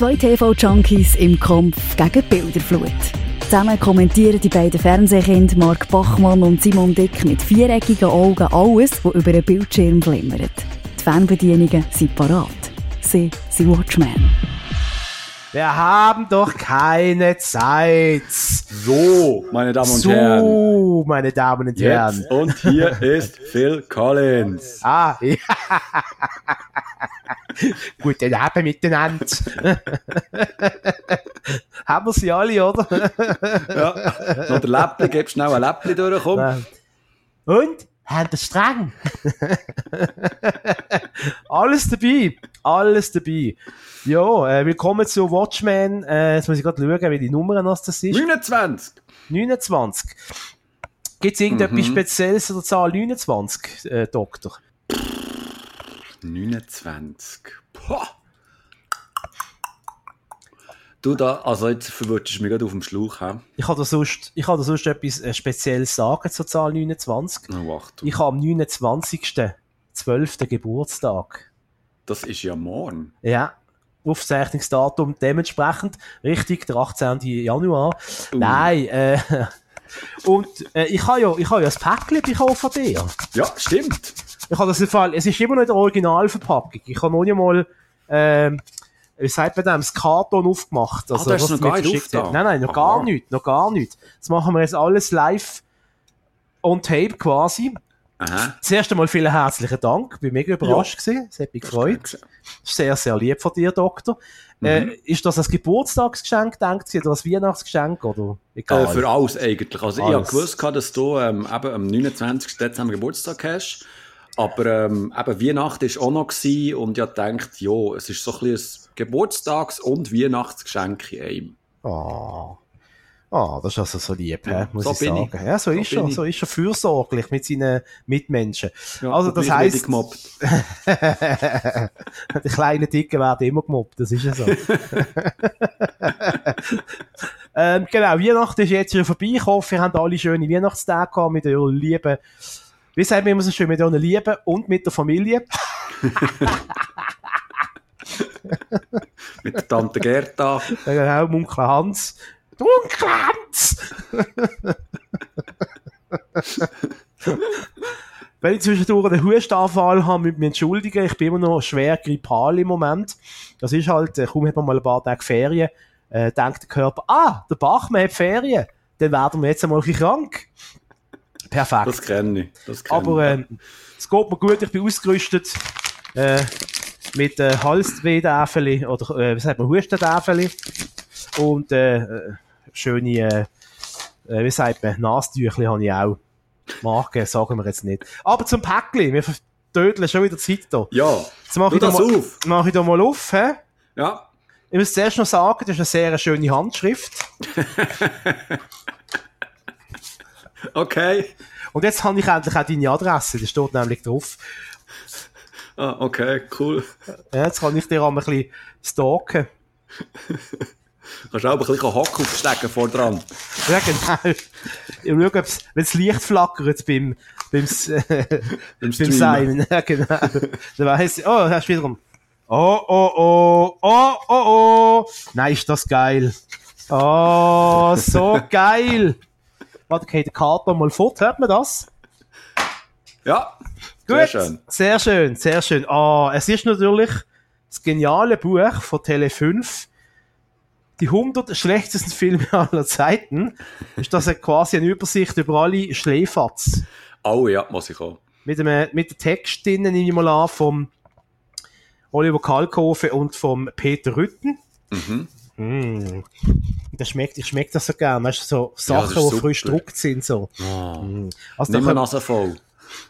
Zwei TV-Junkies im Kampf gegen Bilderflut. Zusammen kommentieren die beiden Fernsehkinder Mark Bachmann und Simon Dick mit viereckigen Augen alles, was über einen Bildschirm glimmert. Die Fernbedienungen sind parat. Sie sind Watchmen. Wir haben doch keine Zeit. So, meine Damen und so, Herren. So, meine Damen und Herren. Jetzt und hier ist Phil Collins. Ah, ja. Guten Abend miteinander. haben wir sie alle, oder? ja. Noch der Läppli, gib schnell ein Läppli durch, komm. Und? Haben das streng? alles dabei. Alles dabei. Ja, äh, willkommen zu Watchmen. Äh, jetzt muss ich gerade schauen, wie die Nummer das ist. 29. 29. Gibt es irgendetwas mhm. Spezielles oder Zahl 29, äh, Doktor? 29. Boah. Du da, also jetzt verwirrst du mich gerade auf dem Schlauch. He? Ich kann da sonst, ich kann da sonst etwas äh, Spezielles sagen zur Zahl 29. Oh, Achtung. Ich habe am 29. 12. Geburtstag. Das ist ja morgen. Ja. Aufzeichnungsdatum dementsprechend. Richtig, der 18. Januar. Uh. Nein, äh, und äh, ich habe ja, ich habe ja ein Päckchen bekommen von dir. Ja, stimmt. Ich habe das im Fall, es ist immer noch in der Originalverpackung. Ich habe noch nicht mal, ähm, wie sagt man dem, das Karton aufgemacht. Also, ah, das ist noch gar nicht Nein, nein, noch gar nicht, noch gar nicht. Das machen wir jetzt alles live on tape quasi. Aha. Zuerst einmal vielen herzlichen Dank. Ich bin mega überrascht ja. gewesen. Es hat mich gefreut. Sehr, sehr lieb von dir, Doktor. Mhm. Äh, ist das ein Geburtstagsgeschenk, denkt ihr, oder ein Weihnachtsgeschenk, oder? Egal. Äh, für alles eigentlich. Also, alles. ich habe gewusst, dass du ähm, eben am 29. Dezember Geburtstag hast. Aber ähm, eben Weihnachten war auch noch gewesen und ich dachte, ja, es ist so ein, ein Geburtstags- und Weihnachtsgeschenk in einem. Oh. Ah, das ist also so lieb, ja, muss so ich sagen. Ich. Ja, so, so ist er, so ist er fürsorglich mit seinen Mitmenschen. Ja, also das gemobbt. die kleinen Dicken werden immer gemobbt, das ist ja so. ähm, genau, Weihnachten ist jetzt schon vorbei. Ich hoffe, ihr habt alle schöne Weihnachtstage gehabt mit eurer Liebe. Wie sagen wir immer so schön, mit eurer Liebe und mit der Familie. mit der Tante Gerda. Genau, Munkel Hans. Dunklanz! Wenn ich zwischendurch einen Hustanfall habe, müssen wir entschuldigen. Ich bin immer noch schwer grippal im Moment. Das ist halt, äh, kaum hat man mal ein paar Tage Ferien, äh, denkt der Körper, ah, der Bachmann hat Ferien. Dann werden wir jetzt einmal krank. Perfekt. Das kenne ich. Das kenn Aber äh, es geht mir gut, ich bin ausgerüstet äh, mit äh, Halsweh-Däfeli oder äh, wie sagt man, Hustendäfeli. Und äh, äh schöne, äh, wie sagt man, Nastüchli habe ich auch. Marken sagen wir jetzt nicht. Aber zum Päckchen, wir vertödeln schon wieder Zeit hier. Ja, jetzt mache ich, da mal, auf. Mach ich da mal auf. He? Ja. Ich muss zuerst noch sagen, das ist eine sehr schöne Handschrift. okay. Und jetzt habe ich endlich auch deine Adresse, das steht nämlich drauf. Ah, okay, cool. Ja, jetzt kann ich dir auch ein bisschen stalken. Kannst du auch ein bisschen Hock aufstecken vor dran. Ja, genau. Ich schaue, wenn das Licht flackert beim, beim, äh, beim, beim Sein. Ja, genau. Dann weiss ich, oh, hast du wiederum. Oh, oh, oh, oh, oh, oh. Nein, ist das geil. Oh, so geil. Warte, okay, der Kater mal fort, hört man das? Ja. Gut. Sehr schön. Sehr schön, sehr schön. Oh, es ist natürlich das geniale Buch von Tele 5 die 100 schlechtesten Filme aller Zeiten, ist das quasi eine Übersicht über alle Schläferz. Oh ja, muss ich auch. Mit dem, mit dem Text drinnen, nehme ich mal an, vom Oliver Kalkofe und vom Peter Rütten. Mhm. Mm. Das schmeckt, ich schmecke das so gerne. Weißt du, so Sachen, ja, die frisch gedruckt sind. So. Oh. Mm. Also, Nimm Nase voll.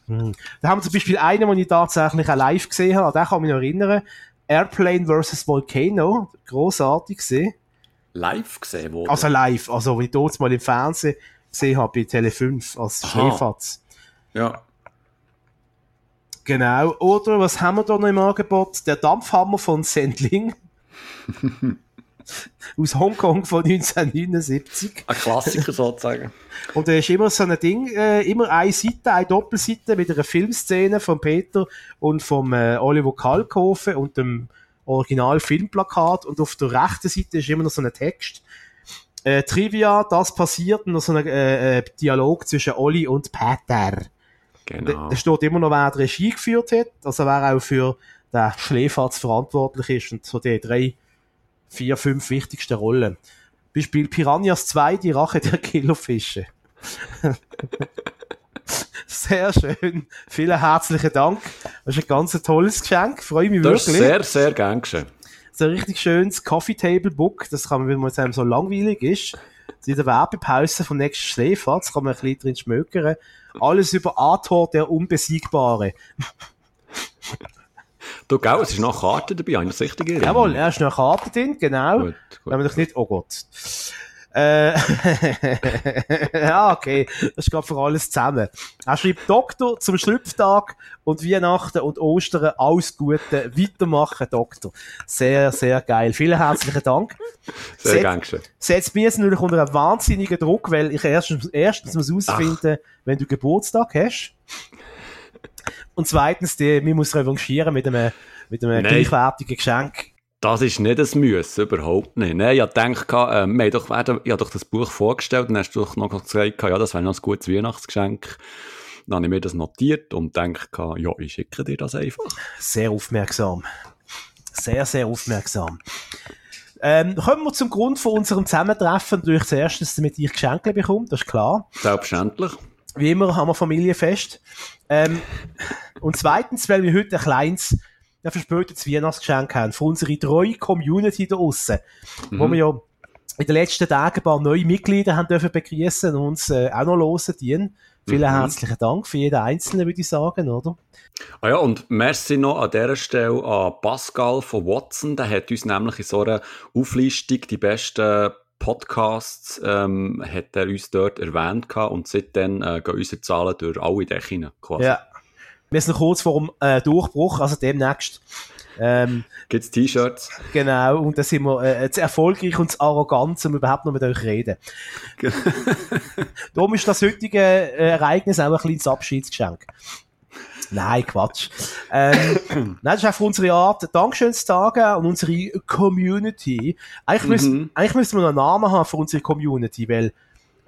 Mm. Da haben wir zum Beispiel einen, den ich tatsächlich auch live gesehen habe, den kann ich mich noch erinnern. Airplane vs. Volcano. Großartig gesehen live gesehen worden? Also live, also wie ich dort mal im Fernsehen gesehen habe, bei Tele 5 als Schläferz. Ja. Genau. Oder was haben wir da noch im Angebot? Der Dampfhammer von Sendling. Aus Hongkong von 1979. Ein Klassiker sozusagen. Und da ist immer so ein Ding, äh, immer eine Seite, eine Doppelseite mit einer Filmszene von Peter und vom äh, Oliver Kalkofe und dem Original-Filmplakat und auf der rechten Seite ist immer noch so ein Text. Äh, Trivia, das passiert und noch so ein äh, äh, Dialog zwischen Olli und Peter. Genau. Da steht immer noch, wer die Regie geführt hat, also wer auch für den Schläferz verantwortlich ist und so die drei, vier, fünf wichtigsten Rollen. Beispiel Piranhas 2, die Rache der Killerfische. Sehr schön. Vielen herzlichen Dank. Das ist ein ganz tolles Geschenk. Freue mich Das ist wirklich. sehr, sehr gern geschehen. So ein richtig schönes Coffee Table Book. Das kann man, wenn man einem so langweilig ist, in der Werbepause vom nächsten Schläferz kann man ein bisschen drin schmökern. Alles über Ator, der Unbesiegbare. Du, gell, es ist noch eine Karte dabei, habe ich das richtig erinnert? Jawohl, er ist noch eine Karte drin, genau. Gut, gut. Wenn man doch nicht, oh Gott. Äh, ja, okay. Das ist gerade für alles zusammen. Er schreibt Doktor zum Schlüpftag und Weihnachten und Ostern alles Gute. Weitermachen, Doktor. Sehr, sehr geil. Vielen herzlichen Dank. Sehr Set- gern geschehen. Setzt mir jetzt natürlich unter einen wahnsinnigen Druck, weil ich erstens, erstens muss herausfinden, wenn du Geburtstag hast. Und zweitens, die, wir muss revanchieren mit einem, mit einem Nein. gleichwertigen Geschenk. Das ist nicht ein Müssen, überhaupt nicht. Nein, ich habe gedacht, äh, wir doch, ich habe doch das Buch vorgestellt und hast du doch noch gesagt, ja, das wäre noch ein gutes Weihnachtsgeschenk. Dann habe ich mir das notiert und gedacht, ja, ich schicke dir das einfach. Sehr aufmerksam. Sehr, sehr aufmerksam. Ähm, kommen wir zum Grund von unserem Zusammentreffen. Natürlich zuerst, dass damit ich Geschenke bekomme, das ist klar. Selbstverständlich. Wie immer haben wir Familienfest. Ähm, und zweitens, weil wir heute ein kleines, ein verspätetes Weihnachtsgeschenk haben für unsere treue Community da draussen, wo wir ja in den letzten Tagen ein paar neue Mitglieder haben dürfen begrüßen und uns äh, auch noch hören dienen. Vielen Mhm. herzlichen Dank für jeden Einzelnen, würde ich sagen, oder? Ah ja, und merci noch an dieser Stelle an Pascal von Watson. Der hat uns nämlich in so einer Auflistung die besten Podcasts ähm, hat er uns dort erwähnt gehabt und seitdem äh, gehen unsere Zahlen durch alle Dächer quasi. Ja. Wir sind noch kurz vor dem äh, Durchbruch, also demnächst. Ähm, Gibt's T-Shirts? genau, und da sind wir äh, zu erfolgreich und zu arrogant, um überhaupt noch mit euch reden. Darum ist das heutige äh, Ereignis auch ein kleines Abschiedsgeschenk. Nein, Quatsch. Ähm, nein, das ist einfach unsere Art, Dankeschön zu sagen an unsere Community. Eigentlich, müssen, Mhm. eigentlich müssen wir noch einen Namen haben für unsere Community, weil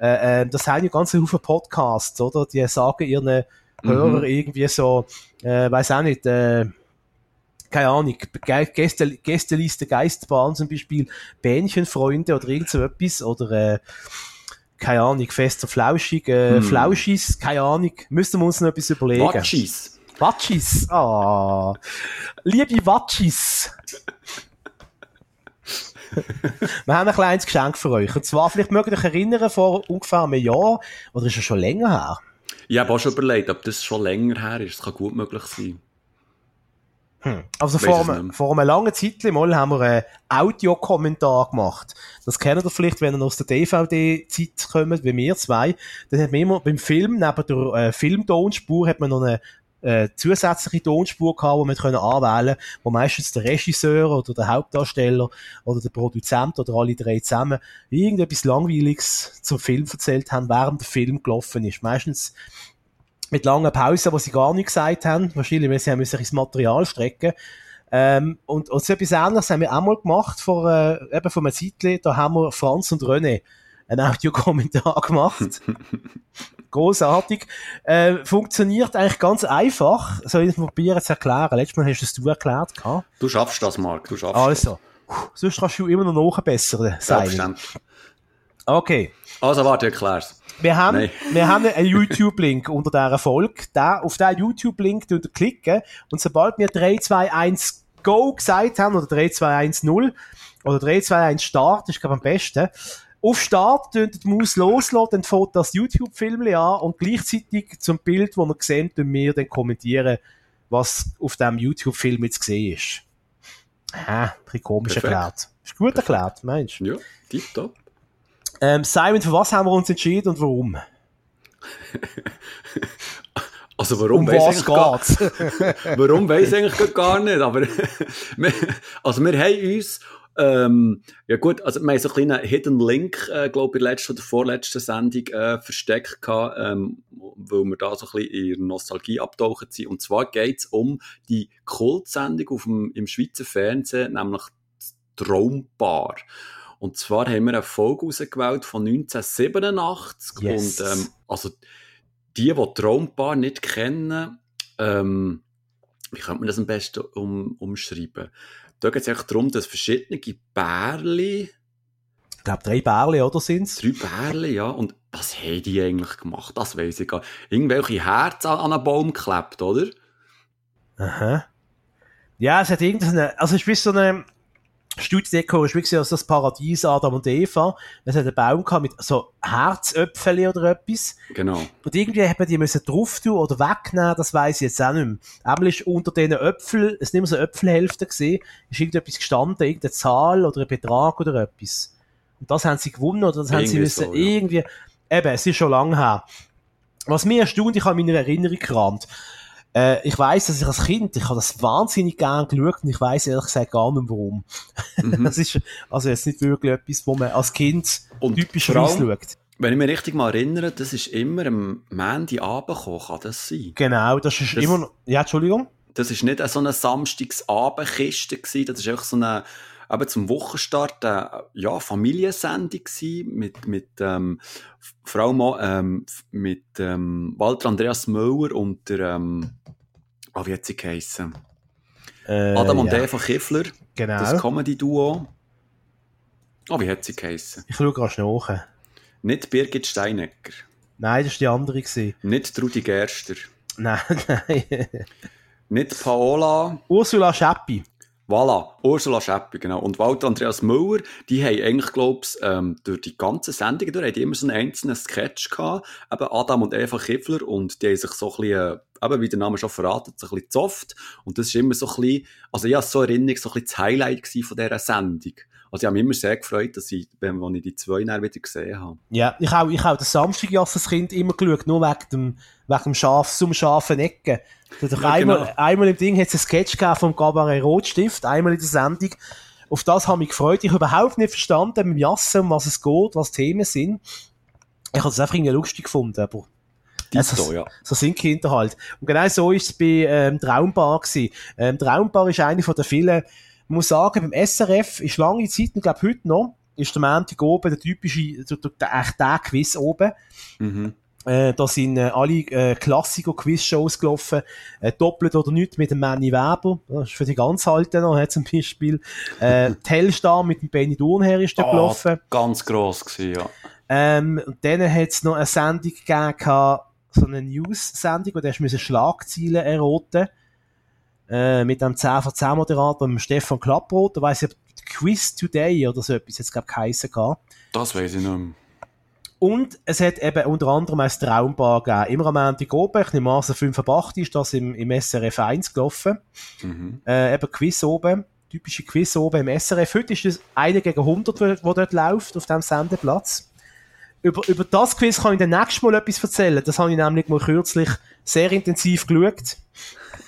äh, äh, das haben ja ganz viele Podcasts, oder? Die sagen ihren Hörer irgendwie so, äh, weiß auch nicht, äh, keine Ahnung, Ge Gäste, Gästeliste Geistbahn zum Beispiel, Bähnchenfreunde oder irgend so etwas, oder äh, keine Ahnung, fester Flauschig, äh, Hm. Flauschis, keine Ahnung, müssen wir uns noch etwas überlegen. Watchis. Watchis, ah, liebe Watchis. Wir haben ein kleines Geschenk für euch. Und zwar, vielleicht mögt ihr euch erinnern, vor ungefähr einem Jahr, oder ist es schon länger her? Ich habe auch schon überlegt, ob das schon länger her ist. Das kann gut möglich sein. Also Weiss vor einem, vor einem langen Zeit mal haben wir einen Audiokommentar gemacht. Das kennt ihr vielleicht, wenn ihr aus der DVD-Zeit kommt, wie wir zwei. Dann hat man immer beim Film, neben der äh, Filmtonspur, hat man noch eine äh, zusätzliche Tonspur gehabt, die man können anwählen wo meistens der Regisseur oder der Hauptdarsteller oder der Produzent oder alle drei zusammen irgendetwas Langweiliges zum Film erzählt haben, während der Film gelaufen ist. Meistens mit langen Pausen, wo sie gar nichts gesagt haben. Wahrscheinlich, weil sie haben müssen ins Material strecken. Ähm, und, und so etwas Ähnliches haben wir auch mal gemacht, vor, äh, eben vor einem Zeitchen. Da haben wir Franz und René einen Audiokommentar gemacht. Großartig. Äh, funktioniert eigentlich ganz einfach. Soll ich es probieren zu erklären? Letztes Mal hast du es du erklärt. gehabt. Du schaffst das, Marc. Du schaffst Also, puh, sonst kannst du immer noch nachbessern. das. Selbstverständlich. Okay. Also warte, erklär's. Wir haben, Nein. wir haben einen YouTube-Link unter dieser Folge. Da, auf diesen YouTube-Link klicken und sobald wir 3, 2, 1 Go gesagt haben, oder 3, 2, 1, 0, oder 3, 2, 1 Start, ist glaube ich am besten, auf Start tönt die Maus loslassen, dann fängt das YouTube-Film an und gleichzeitig zum Bild, das ihr seht, tun wir dann kommentieren, was auf dem YouTube-Film jetzt gesehen ist. Ah, ein bisschen komisch Perfekt. erklärt. Ist gut erklärt, meinst du? Ja, tipptopp. Ähm, Simon, für was haben wir uns entschieden und warum? Also warum Um weiss ich gar, warum weiss ich eigentlich gar nicht, aber wir, also wir haben uns Ähm, ja gut, also wir haben so einen kleinen Hidden Link, äh, glaube ich, in der letzten oder vorletzten Sendung äh, versteckt gehabt, ähm, weil wir da so ein bisschen in Nostalgie abtauchen sind. Und zwar geht es um die Kultsendung auf dem, im Schweizer Fernsehen, nämlich Traumbar. Und zwar haben wir eine Folge ausgewählt von 1987 yes. und ähm, also die, die Traumbar nicht kennen, ähm, wie könnte man das am besten um, umschreiben? Da geht es eigentlich darum, dass verschiedene Bärli. Ich glaube, drei Bärli, oder sind es? Drei Bärli, ja. Und was haben die eigentlich gemacht? Das weiß ich gar nicht. Irgendwelche Herzen an, an einen Baum geklebt, oder? Aha. Ja, es hat irgendeine, also es ist wie so eine, Studiodeko ist wie das Paradies Adam und Eva. Es hat einen Baum gehabt mit so Herzöpfeli oder etwas. Genau. Und irgendwie haben die müssen drauf tun oder wegnehmen, das weiß ich jetzt auch nicht mehr. Einmal ist unter diesen Äpfeln, es ist nicht mehr so Äpfelhälfte gesehen, ist irgendetwas gestanden, irgendeine Zahl oder ein Betrag oder etwas. Und das haben sie gewonnen oder das irgendwie haben sie müssen so, ja. irgendwie, eben, es ist schon lange her. Was mir erstaunt, ich habe meine Erinnerung gerammt. Äh, ich weiß, dass ich als Kind, ich habe das wahnsinnig gern geschaut und ich weiß ehrlich gesagt gar nicht warum. Mhm. das ist also jetzt nicht wirklich etwas, wo man als Kind und typischerweise schaut. Wenn ich mich richtig mal erinnere, das ist immer am Mandy Abend gekommen, kann das sein? Genau, das ist das, immer, ja, Entschuldigung. Das ist nicht so eine Samstagsabendkiste gewesen, das ist einfach so eine, eben zum Wochenstart eine ja, Familiensendung mit, mit ähm, Frau Mo, ähm, mit ähm, Walter Andreas Müller und der, ähm, oh, wie hat sie geheissen? Äh, Adam und ja. Eva Kiffler. Genau. Das Comedy-Duo. Oh, wie hat sie geheissen? Ich schaue gerade schnell Nicht Birgit Steinecker. Nein, das war die andere. Gewesen. Nicht Trudi Gerster. Nein, nein. Nicht Paola. Ursula Scheppi. Voilà, Ursula Scheppi, genau. Und Walter Andreas Müller, die haben eigentlich, glaube ich, ähm, durch die ganze Sendung durch, haben die immer so einen einzelnen Sketch gehabt, eben Adam und Eva Kiffler, und die haben sich so ein bisschen, äh, eben wie der Name schon verratet, so ein bisschen gezofft. Und das ist immer so ein bisschen, also ja, so Erinnerung, so ein bisschen das Highlight von dieser Sendung. Also ich habe mich immer sehr gefreut, dass ich, wenn ich die zwei dann wieder gesehen habe. Ja, ich habe ich auch das Samstag als Kind immer geschaut, nur wegen dem, wegen dem Schaf, zum scharfen Ecken. Ja, einmal, genau. einmal im Ding hat es ein Sketch gegeben vom Gabaret Rotstift, einmal in der Sendung. Auf das habe ich mich gefreut. Ich habe überhaupt nicht verstanden mit Jassen, um was es geht, was Themen sind. Ich habe es einfach irgendwie lustig gefunden, aber also, so, ja. so sind Kinder halt. Und genau so ist es bei ähm, Traumbar gewesen. Ähm, Traumbar ist eine von den vielen ich muss sagen, beim SRF ist lange Zeit, ich glaube heute noch, ist der Montag oben der typische, der, der, der Quiz oben. Mhm. Äh, da sind äh, alle äh, Klassiker-Quiz-Shows gelaufen. Äh, doppelt oder nicht mit dem Manny Weber. Das ist für die ganz Alten noch, zum Beispiel. Äh, Telstar mit dem Benny Dornherr ist da oh, gelaufen. Ganz gross gewesen, ja. Ähm, und dann hat es noch eine Sendung gegeben, so eine News-Sendung, wo du Schlagzeilen erroten äh, mit einem 10 von 10 Moderator, mit Stefan Klapproth, da weiss ich, Quiz Today oder so etwas, jetzt glaube ich geheissen gehabt. Das weiß ich nicht mehr. Und es hat eben unter anderem ein Traumbar gegeben. Immer am Montag oben, ich nehme an, 5 ab 8 ist das im, im SRF 1 gelaufen. Mhm. Äh, eben Quiz oben, typische Quiz oben im SRF. Heute ist es einer gegen 100, wo dort läuft, auf dem Sendeplatz. Über, über das Quiz kann ich dann nächstes Mal etwas erzählen. Das habe ich nämlich mal kürzlich sehr intensiv geschaut.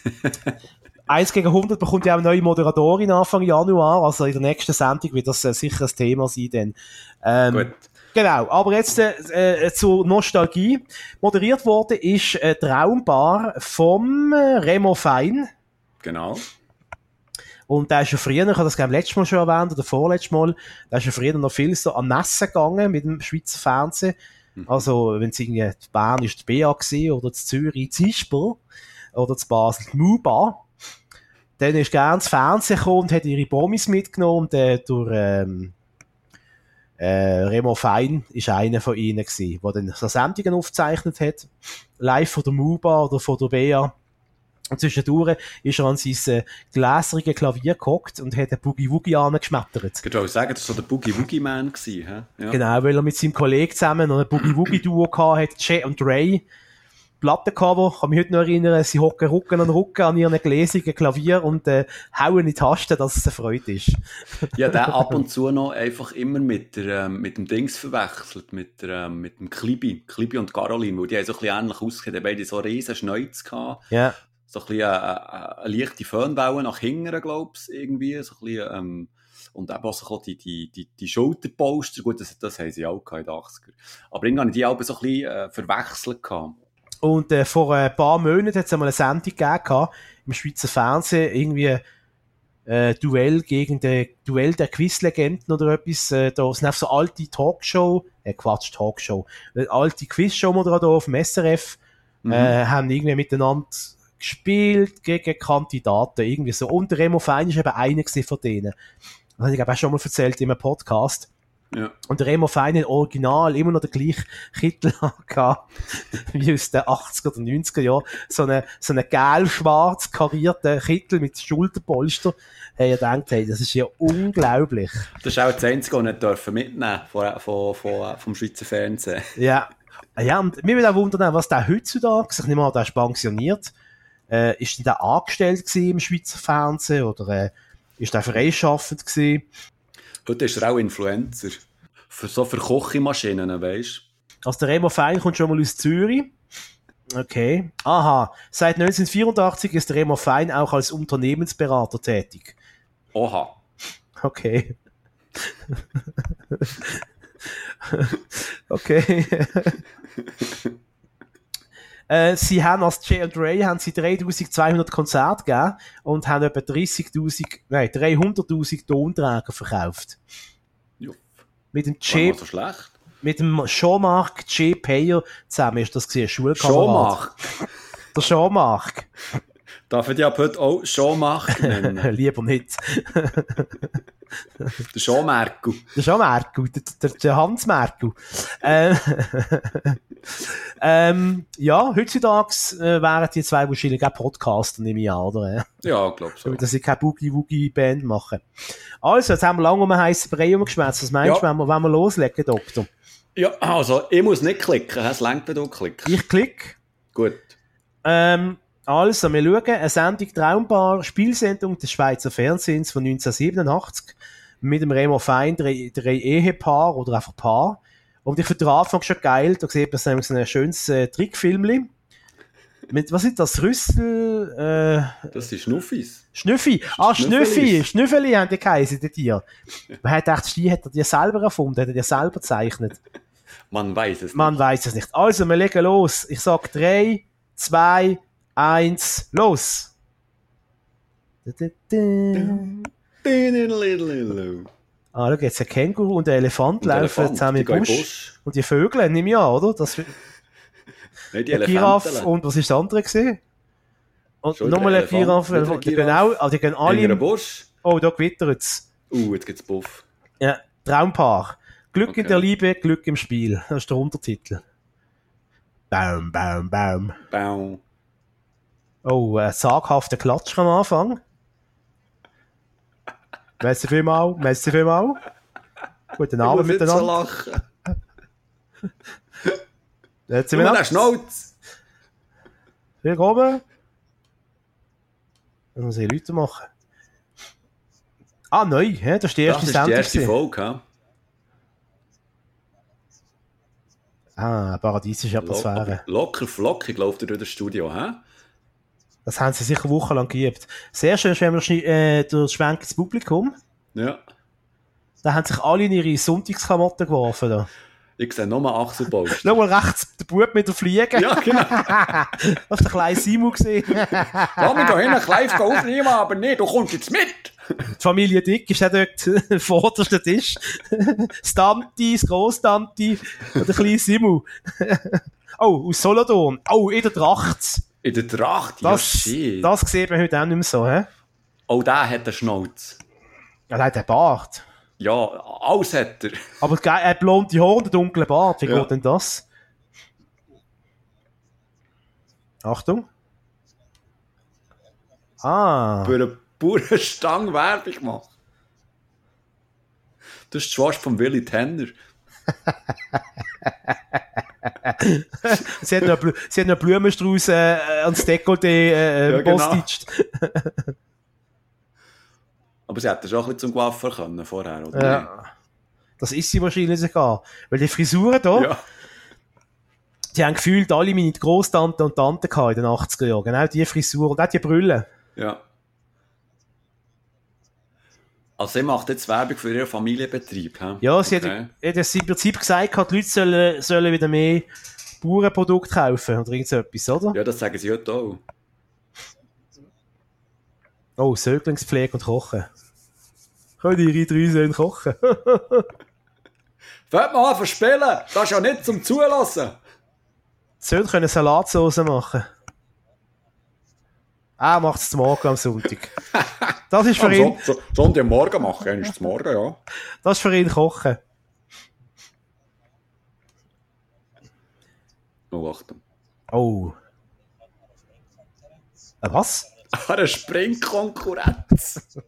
1 gegen 100 bekommt ja auch eine neue Moderatorin Anfang Januar, also in der nächsten Sendung wird das äh, sicher ein Thema sein. Denn, ähm, Gut. Genau, aber jetzt äh, äh, zur Nostalgie. Moderiert wurde ist äh, Traumbar vom äh, Remo Fein. Genau. Und der ist ja früher, ich habe das glaube letztes Mal schon erwähnt, oder vorletztes Mal, der ist ja früher noch viel so an Messen gegangen mit dem Schweizer Fernsehen. Mhm. Also, wenn es irgendwie, Bern ist die BA gewesen, oder zu Zürich Zisper, oder zu Basel die MUBA. Dann ist gerne ins Fernsehen gekommen und hat ihre Promis mitgenommen und äh, durch ähm, äh, Remo Fein ist einer von ihnen gewesen, der dann so Sendungen aufgezeichnet hat, live von der MUBA oder von der BEA. Und zwischendurch ist er an sein äh, gläserigen Klavier gehockt und hat den Boogie Woogie angeschmettert. Ich würde sagen, das war der Boogie Woogie Man. Gewesen, ja. Genau, weil er mit seinem Kollegen zusammen noch ein Boogie Woogie Duo hatte, Jay und Ray. Plattencover, kann mich heute noch erinnern, sie hocken Rücken an Rücken an ihren gläsigen Klavier und äh, hauen in die Tasten, dass es eine Freude ist. ja, der ab und zu noch einfach immer mit, der, ähm, mit dem Dings verwechselt, mit, der, ähm, mit dem Klibi, Klibi und Caroline, weil die haben so ein bisschen ähnlich ausgesehen, beide so riesen Schnäuz gehabt. Ja. so ein bisschen eine, eine, eine leichte Föhnwelle nach hinten, glaube ich, irgendwie, so ein bisschen, ähm, und eben auch so die, die, die, die Schulterposter, gut, das, das haben sie auch in den 80er. Aber irgendwie habe ich die auch so ein bisschen äh, verwechselt gehabt. Und äh, vor ein paar Monaten hat es einmal eine Sendung gegeben im Schweizer Fernsehen, irgendwie äh, Duell gegen den Duell der Quizlegenden oder etwas. Äh, da sind einfach so alte Talkshow, äh, Quatsch, Talkshow, äh, alte Quizshow-Moderatoren auf dem SRF mhm. äh, haben irgendwie miteinander gespielt gegen Kandidaten, irgendwie so. Und der Remo Fein ist eben einer von denen. Das habe ich auch schon mal erzählt in einem Podcast. Ja. Und der Remo Fein Original immer noch der gleiche Kittel gehabt, wie aus den 80er oder 90er Jahren. So eine, so eine gelb-schwarz karierten Kittel mit Schulterpolster. Hey, ihr denkt, hey, das ist ja unglaublich. Das ist auch das Einzige, was nicht mitnehmen von, von, von, vom Schweizer Fernsehen. Ja. Ja, und mir würde auch wundern, was der heutzutage, ich nehme mal, der ist pensioniert, äh, ist der angestellt im Schweizer Fernsehen oder äh, ist der freischaffend gewesen? Heute ist er auch Influencer. Für, so für Kochmaschinen, weißt du? Also der Remo Fein kommt schon mal aus Zürich. Okay. Aha. Seit 1984 ist Remo Fein auch als Unternehmensberater tätig. Oha. Okay. okay. äh, sie haben als J&Ray haben sie 3200 Konzerte gegeben und haben etwa 30.000, nein, 300.000 Tonträger verkauft. Jupp. Mit dem J. so schlecht. Mit dem Jean-Marc J. Payer zusammen ist das gesehen, Schulkamerad. Jean-Marc. Der Jean-Marc. Darf ich dich ab heute auch Jean-Marc nennen? Lieber nicht. der Jean Merkel. Der Jean Merkel, der, der, der Hans Merkel. Ähm, ähm, ja, heutzutage äh, wären die zwei wahrscheinlich auch Podcaster, nehme ich an, oder? Ja, ich glaube so. Dass sie keine Boogie-Woogie-Band machen. Also, jetzt haben wir lange um einen heißen Brei umgeschwätzt. Was meinst du, wenn, wir, wenn wir loslegen, Doktor? Ja, also, ich muss nicht klicken, es lenkt, wenn du klickst. Ich klicke. Gut. Ähm, also, wir schauen eine Sendung Traumbar, Spielsendung des Schweizer Fernsehens von 1987 mit dem Remo Fein, drei, drei Ehepaar oder einfach Paar. Und ich finde den Anfang schon geil, da sieht man so ein schönes äh, Trickfilmchen. Mit, was ist das? Rüssel? Äh, das sind Schnuffis. Schnüffi. Ah, Schnüffi. Schnüffeli haben die geheißen, die Tiere. Man hat gedacht, die hat er die selber erfunden, hat er die selber gezeichnet. Man weiß es nicht. Man weiß es nicht. Also, wir legen los. Ich sag drei, zwei, eins, los! Ah, schau, jetzt ein Känguru und ein Elefant und laufen Elefant, zusammen im Busch. Busch. Und die Vögel, nehme ich an, oder? Das, Nein, die Giraffe und was ist das andere gesehen? Und nochmal eine Giraffe. Die gehen auch, also die gehen alle im Busch. Oh, da gewittert es. Uh, jetzt gibt's Buff. Ja, Traumpaar. Glück okay. in der Liebe, Glück im Spiel. Das ist der Untertitel. Baum, Baum, Baum. Baum. Oh, ein zaghafter Klatsch am Anfang. Merci vielmal, merci vielmal. Guten Abend miteinander. So lachen. Jetzt sind wir noch. Schnauz. Oben. Dann muss ich Leute machen. Ah, neu, hä? das ist die erste Sendung. Das ist die erste Folge, hä? Ah, paradiesische Atmosphäre. Locker flockig läuft er durch das Studio, hä? Das haben sie sicher wochenlang geübt. Sehr schön, wenn wir äh, durch Schwenk ins Publikum. Ja. Da haben sich alle in ihre Sonntagsklamotten geworfen. Da. Ich sehe nochmal Achselpost. Schau mal rechts, der Bub mit der Fliege. Ja, genau. Du den kleinen Simon gesehen? Lass mich da hin, live aufnehmen, aber nee, du kommst jetzt mit. Die Familie Dick ist auch dort vorderster Tisch. das Tante, das Grosstante und der kleine Simon. oh, aus Solothurn. Oh, in der Tracht. In der Tracht? Das, ja, das sieht man heute auch nicht mehr so, hä? Oh, der hat einen Schnauz. Ja, der hat einen Bart. Ja, alles hat er. Aber er hat blonde Haare und einen dunklen Bart. Wie ja. geht denn das? Achtung. Ah. Für eine pure Stange Werbung gemacht. Das ist die Schwarz von Willy Tanner. sie, hat noch, sie hat noch Blumenstrauß äh, ans Dekolleté äh, ja, genau. Aber sie hätte schon ein bisschen zum Coiffeur können vorher, oder? Ja. Das ist sie wahrscheinlich sogar. Weil die Frisuren da. Ja. die haben gefühlt alle meine Großtante und Tante gehabt in den 80er Jahren. Genau die Frisur und auch die Brille. Ja. Also, sie macht jetzt Werbung für ihren Familienbetrieb. He? Ja, sie okay. hat, hat im Prinzip gesagt, die Leute sollen, sollen wieder mehr Bauernprodukte kaufen oder irgend so etwas, oder? Ja, das sagen sie heute auch. Oh, Säuglingspflege und Kochen. Können ihre drei Söhne kochen? Fällt mal an, verspielen! Das ist ja nicht zum Zulassen! Die Söhne können Salatsauce machen. Er macht es Morgen am Sonntag. Das ist für ihn. So, Sonntagmorgen machen, ist Morgen, ja. Das ist für ihn Kochen. Oh, Achtung. Oh. Äh, was? Eine Springkonkurrenz.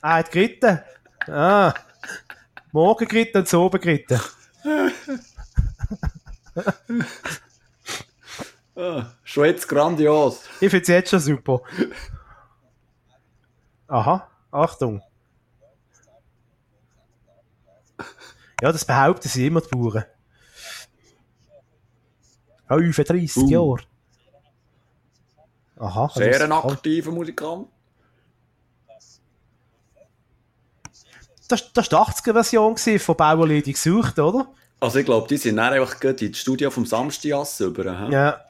ah, hat geritten. Ah. Morgen geritten und so oben geritten. ah, schon jetzt grandios. Ich finde es jetzt schon super. Aha, Achtung. Ja, das behaupten sie immer, die Bauern. 35 uh. Jahre. Aha. Also Sehr ein aktiver Musikant. Das, das war die 80er-Version von Bauerledig gesucht, oder? Also ich glaube, die sind dann einfach in die Studio vom Samstag über. He? Ja.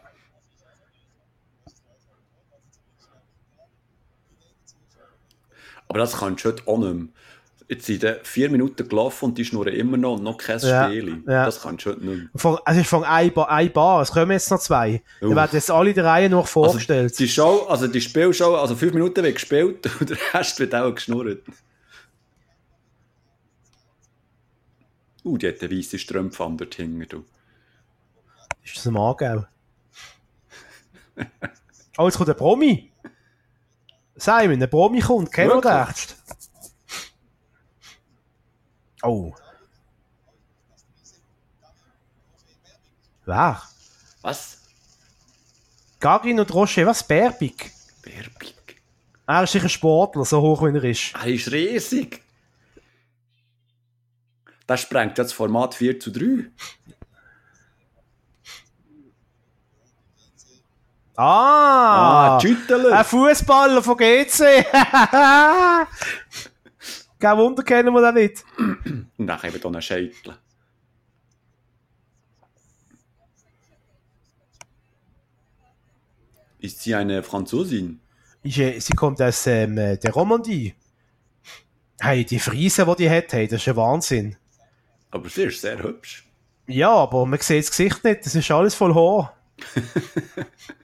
Aber das kannst du heute auch nicht mehr. Jetzt sind vier Minuten gelaufen und die schnurren immer noch und noch kein ja, Spiel. Ja. Das kannst du heute nicht mehr. Von, es ist von ein Bar, ein Bar, es kommen jetzt noch zwei. Uh. Dann werden jetzt alle drei noch vorgestellt. Also die Show, also die Spielshow, also fünf Minuten wird gespielt und der Rest wird auch geschnurrt. Uh, die hat eine weisse Strümpfe an dort hinten, du. Ist das ein Aargau? oh, jetzt kommt ein Promi. Simon, ein Promi kommt, kennen wir echt? Oh. Wer? Was? Garin und Rocher, was? Berbig? Berbig? Er ist sicher Sportler, so hoch wie er ist. Er ist riesig. Das sprengt das Format 4 zu 3. Ah! ah ein Fußballer von GC! Kein Wunder kennen wir den nicht. Und dann eben hier einen Scheitel. Ist sie eine Franzosin? Sie kommt aus ähm, der Romandie. Hey, die Friese, die die hat, hey, das ist ein Wahnsinn. Aber sie ist sehr hübsch. Ja, aber man sieht das Gesicht nicht, das ist alles voll Haar.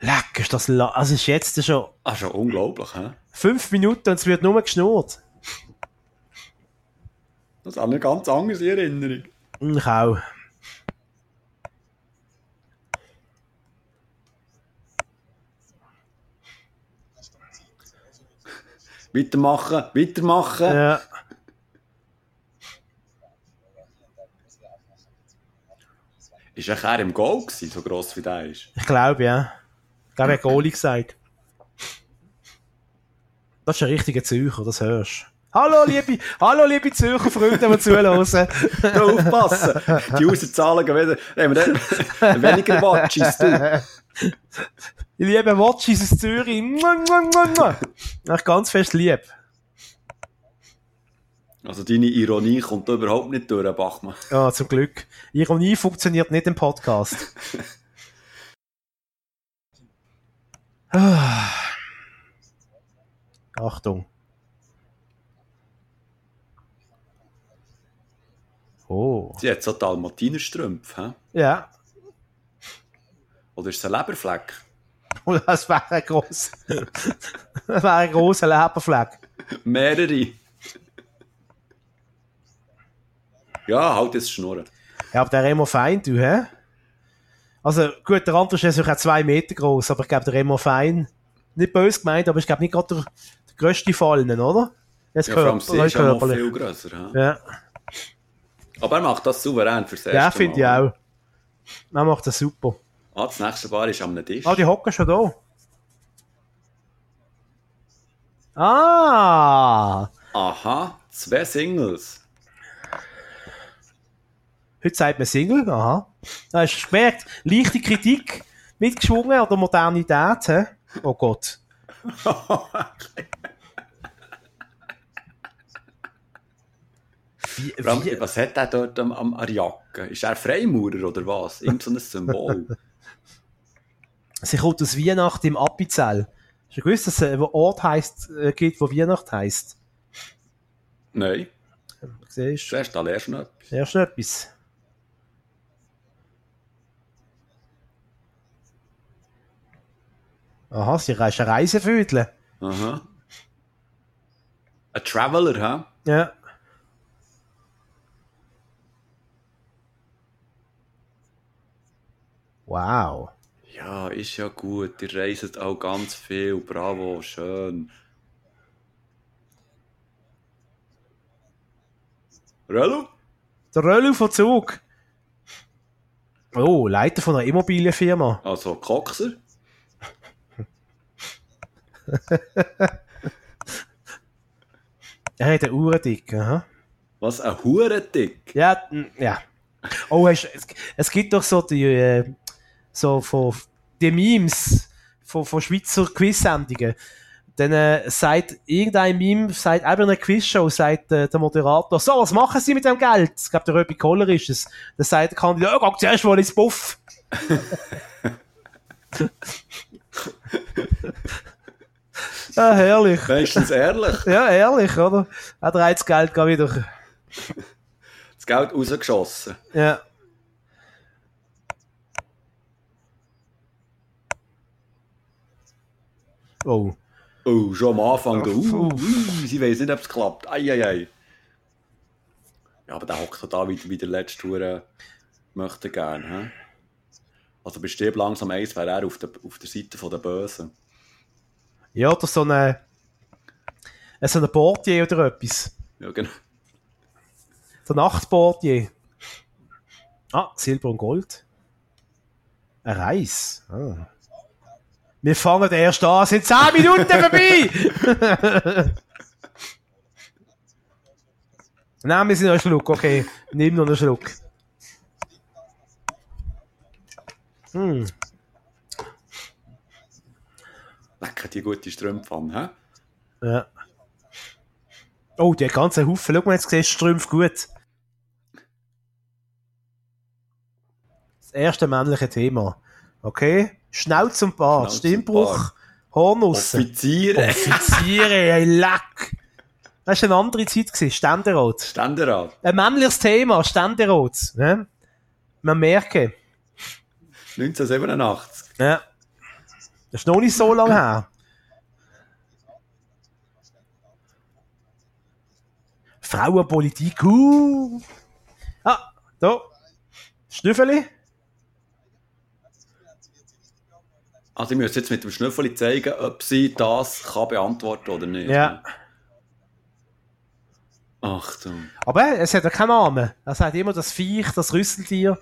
Leck, ist das la Also ist jetzt schon... Ah, schon unglaublich, hä? Fünf Minuten und es wird nur geschnurrt. Das ist eine ganz andere Erinnerung. Ich auch. Weitermachen, weitermachen. Ja. Ist er im Goal gewesen, so gross wie der ist? Ich glaube, ja. Ich glaube, er hat Goalie gesagt. Das ist ein richtiger Zürcher, das hörst Hallo liebe, hallo liebe Zürcher Freunde, die zuhören. aufpassen, die Userzahlen gehen wieder, haben wir weniger Watches, du. Ich liebe Watches aus Zürich. Ich ganz fest lieb. Also deine Ironie kommt da überhaupt nicht durch, Bachmann. Ja, zum Glück. Ironie funktioniert nicht im Podcast. Achtung. Oh. Sie hat so Dalmatinerstrümpfe, hä? Ja. Oder ist es ein Leberfleck? das wäre ein gross. das wäre ein grosser Leberfleck. Mehrere. Ja, halt jetzt Schnurren. Ja, aber der Remo Fein, du, hä? Also, gut, der andere ist ja zwei Meter groß, aber ich glaube, der Remo Fein, nicht böse gemeint, aber ich glaube nicht gerade der, der grösste Fallen, oder? Das ja, Körper, vor allem ist noch viel grösser. Ja. Aber er macht das souverän fürs erste Ja, finde ich auch. Er macht das super. Ah, das nächste Bar ist am Tisch. Ah, die hocken schon da. Ah! Aha, zwei Singles. Heute sagt man Single, aha. Da hast du gemerkt, leichte Kritik mitgeschwungen an der Modernität, hä? Oh Gott. wie, wie, was hat er dort am, am an Jacke? Ist er Freimaurer oder was? Irgend so ein Symbol. Sie kommt aus Weihnachten im Appenzell. Hast du gewusst, dass es einen Ort heisst, äh, gibt, wo Weihnacht heisst? Nein. Siehst du? Zuerst, da lernst du noch etwas. Lernst du noch etwas? Aha, sie ist ein Reisevödel. Aha. Ein Traveler, hä? Ja. Wow. Ja, ist ja gut. Ihr reist auch ganz viel. Bravo, schön. Röllu? Der Röllu von Zug. Oh, Leiter von einer Immobilienfirma. Also Coxer? Er hat eine Uhrendick, aha. Was, ein Hurendick? Ja, ja. Oh, hast, es, es gibt doch so die, äh, so von, die Memes von, von Schweizer Quiz-Sendungen. Dann äh, sagt irgendein Meme, sagt eben in einer Quizshow, sagt äh, der Moderator, so, was machen Sie mit dem Geld? Ich glaube, der Röbi Koller ist es. Dann sagt der Kandidat, ja, geh zuerst mal ins Buff. ah, herrlich. Wenigstens ehrlich. Ja, ehrlich, oder? Hat er das Geld gar wieder. Das Geld rausgeschossen. Ja. Oh. Oh, schon am Anfang. Ach, Uh, uh. uh, sie weiß nicht, ob es klappt. Eieiei. Ja, aber der hockt da wieder wie der letzte Tour möchte gern. He? Also bestimmt langsam eins, wäre er auf der, auf der Seite von der Bösen. Ja, oder so eine. So ein Portier oder etwas. Ja, genau. Der Nachtportier. Ah, Silber und Gold. Ein Reis. Ah. Wir fangen erst an, sind 10 Minuten vorbei! Nein, wir sind noch einen Schluck, okay. Nimm noch einen Schluck. Hm. Lecker die gute Strümpfe an. He? Ja. Oh, der ganze Haufen. Schau mal, jetzt siehst du Strümpf gut. Das erste männliche Thema. Okay? Schnauz und Bart, Schnauz Stimmbruch, Bart. Hornussen. Offiziere. Offiziere, ey, leck! Das war eine andere Zeit, gewesen, Ständerat. Ständerat. Ein männliches Thema, Ständerat. Ne? Man merke. 1987. Ja. Das ist noch nicht so lange her. Frauenpolitik, uh. Ah, da. Schnüffeli. Also ich muss jetzt mit dem Schnüffeli zeigen, ob sie das kann beantworten oder nicht. Ja. Achtung. Aber es hat ja keinen Namen. Er sagt immer das Viech, das Rüsseltier.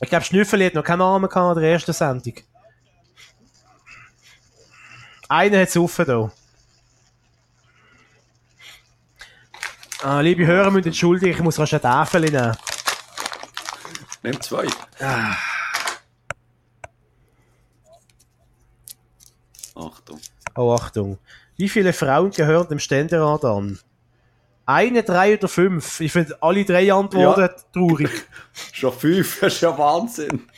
Ich glaube, Schnüffeli hat noch keinen Namen gehabt in der ersten Sendung. Einer hat es offen da. Ah, liebe Hörer, müssen entschuldigen, ich muss rasch eine Tafel nehmen. Nimm zwei. Achtung. Oh, Achtung. Wie viele Frauen gehören dem Ständerat an? Eine, drei oder fünf? Ich finde alle drei Antworten Ja. traurig. Schon fünf, das ist ja Wahnsinn.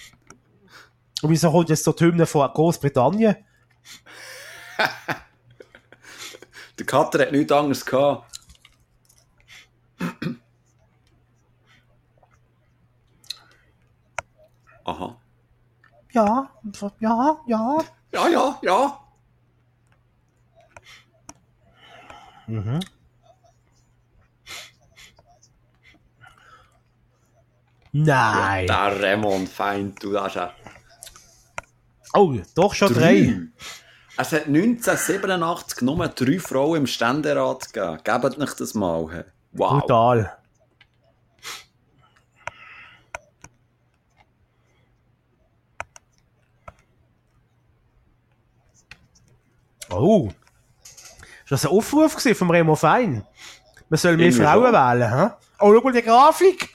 Und wieso kommt jetzt so die Hymne von Großbritannien? Der Kater hat nichts anderes gehabt. Aha. Ja, ja, ja. Ja, ja, ja. Nein. Der Raymond Feind, du hast ja Oh, doch schon drei. Es hat 1987 nur drei Frauen im Ständerat gegeben. Gebt nicht das mal. Wow. Brutal. Oh. Ist das ein Aufruf vom Remo Fein? Man soll mehr Irgendwie Frauen schon. wählen, hä? Oh, schau mal die Grafik!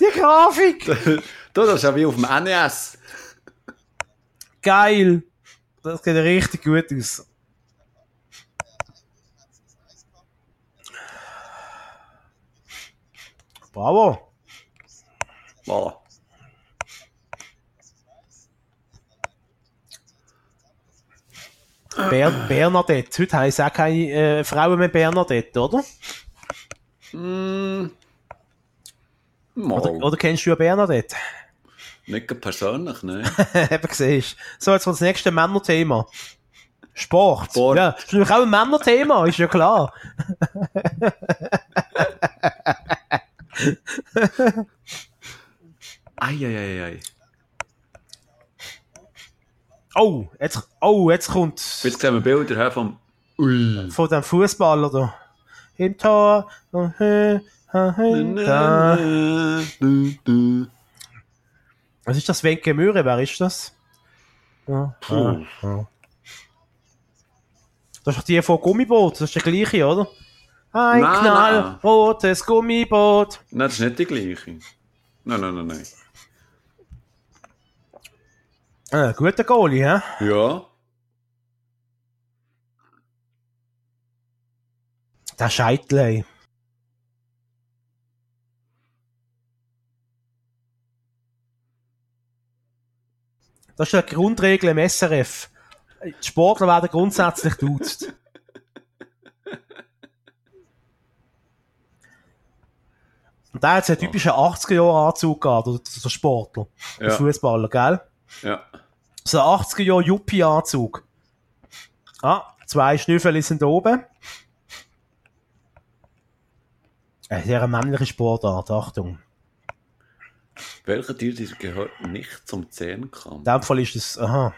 die Grafik! du, das ist ja wie auf dem NES. Geil! Das sieht richtig gut aus. Bravo! Voilà. Ber Bernadette. Heute heisst auch keine äh, Frauen mehr Bernadette, oder? Mm. Oder, Mal. oder kennst du ja Bernadette? Nicht persönlich, ne? Eben siehst So, jetzt kommt das nächste Männerthema. Sport. Sport. Ja, das ist natürlich auch ein Männerthema, ist ja klar. Eieiei. Oh, jetzt, oh, jetzt kommt Jetzt sehen wir Bilder her vom. Ui. von dem Fußballer da. Im Tor. Da. Was ist das? Wenke Möhre, wer ist das? Ja, Puh. Das ist doch die von Gummiboot, das ist der gleiche, oder? Ein Nein, knallrotes Gummiboot. Nein, das ist nicht die gleiche. Nein, nein, nein, nein. Ah, guter Goalie, hä? Ja. Der Scheitel, ey. Das ist eine Grundregel im SRF. Die Sportler werden grundsätzlich duzt. Und der hat so einen typischen 80er-Jahre-Anzug gehabt, der, der Sportler, der Ja. Fußballer, gell? Ja. So ein 80er-Jahre Yuppie-Anzug. Ah, zwei Schnüffel sind oben. Eine sehr männliche Sportart, Achtung. Welcher Tier gehört nicht zum Zehnkampf? In dem Fall ist es, aha.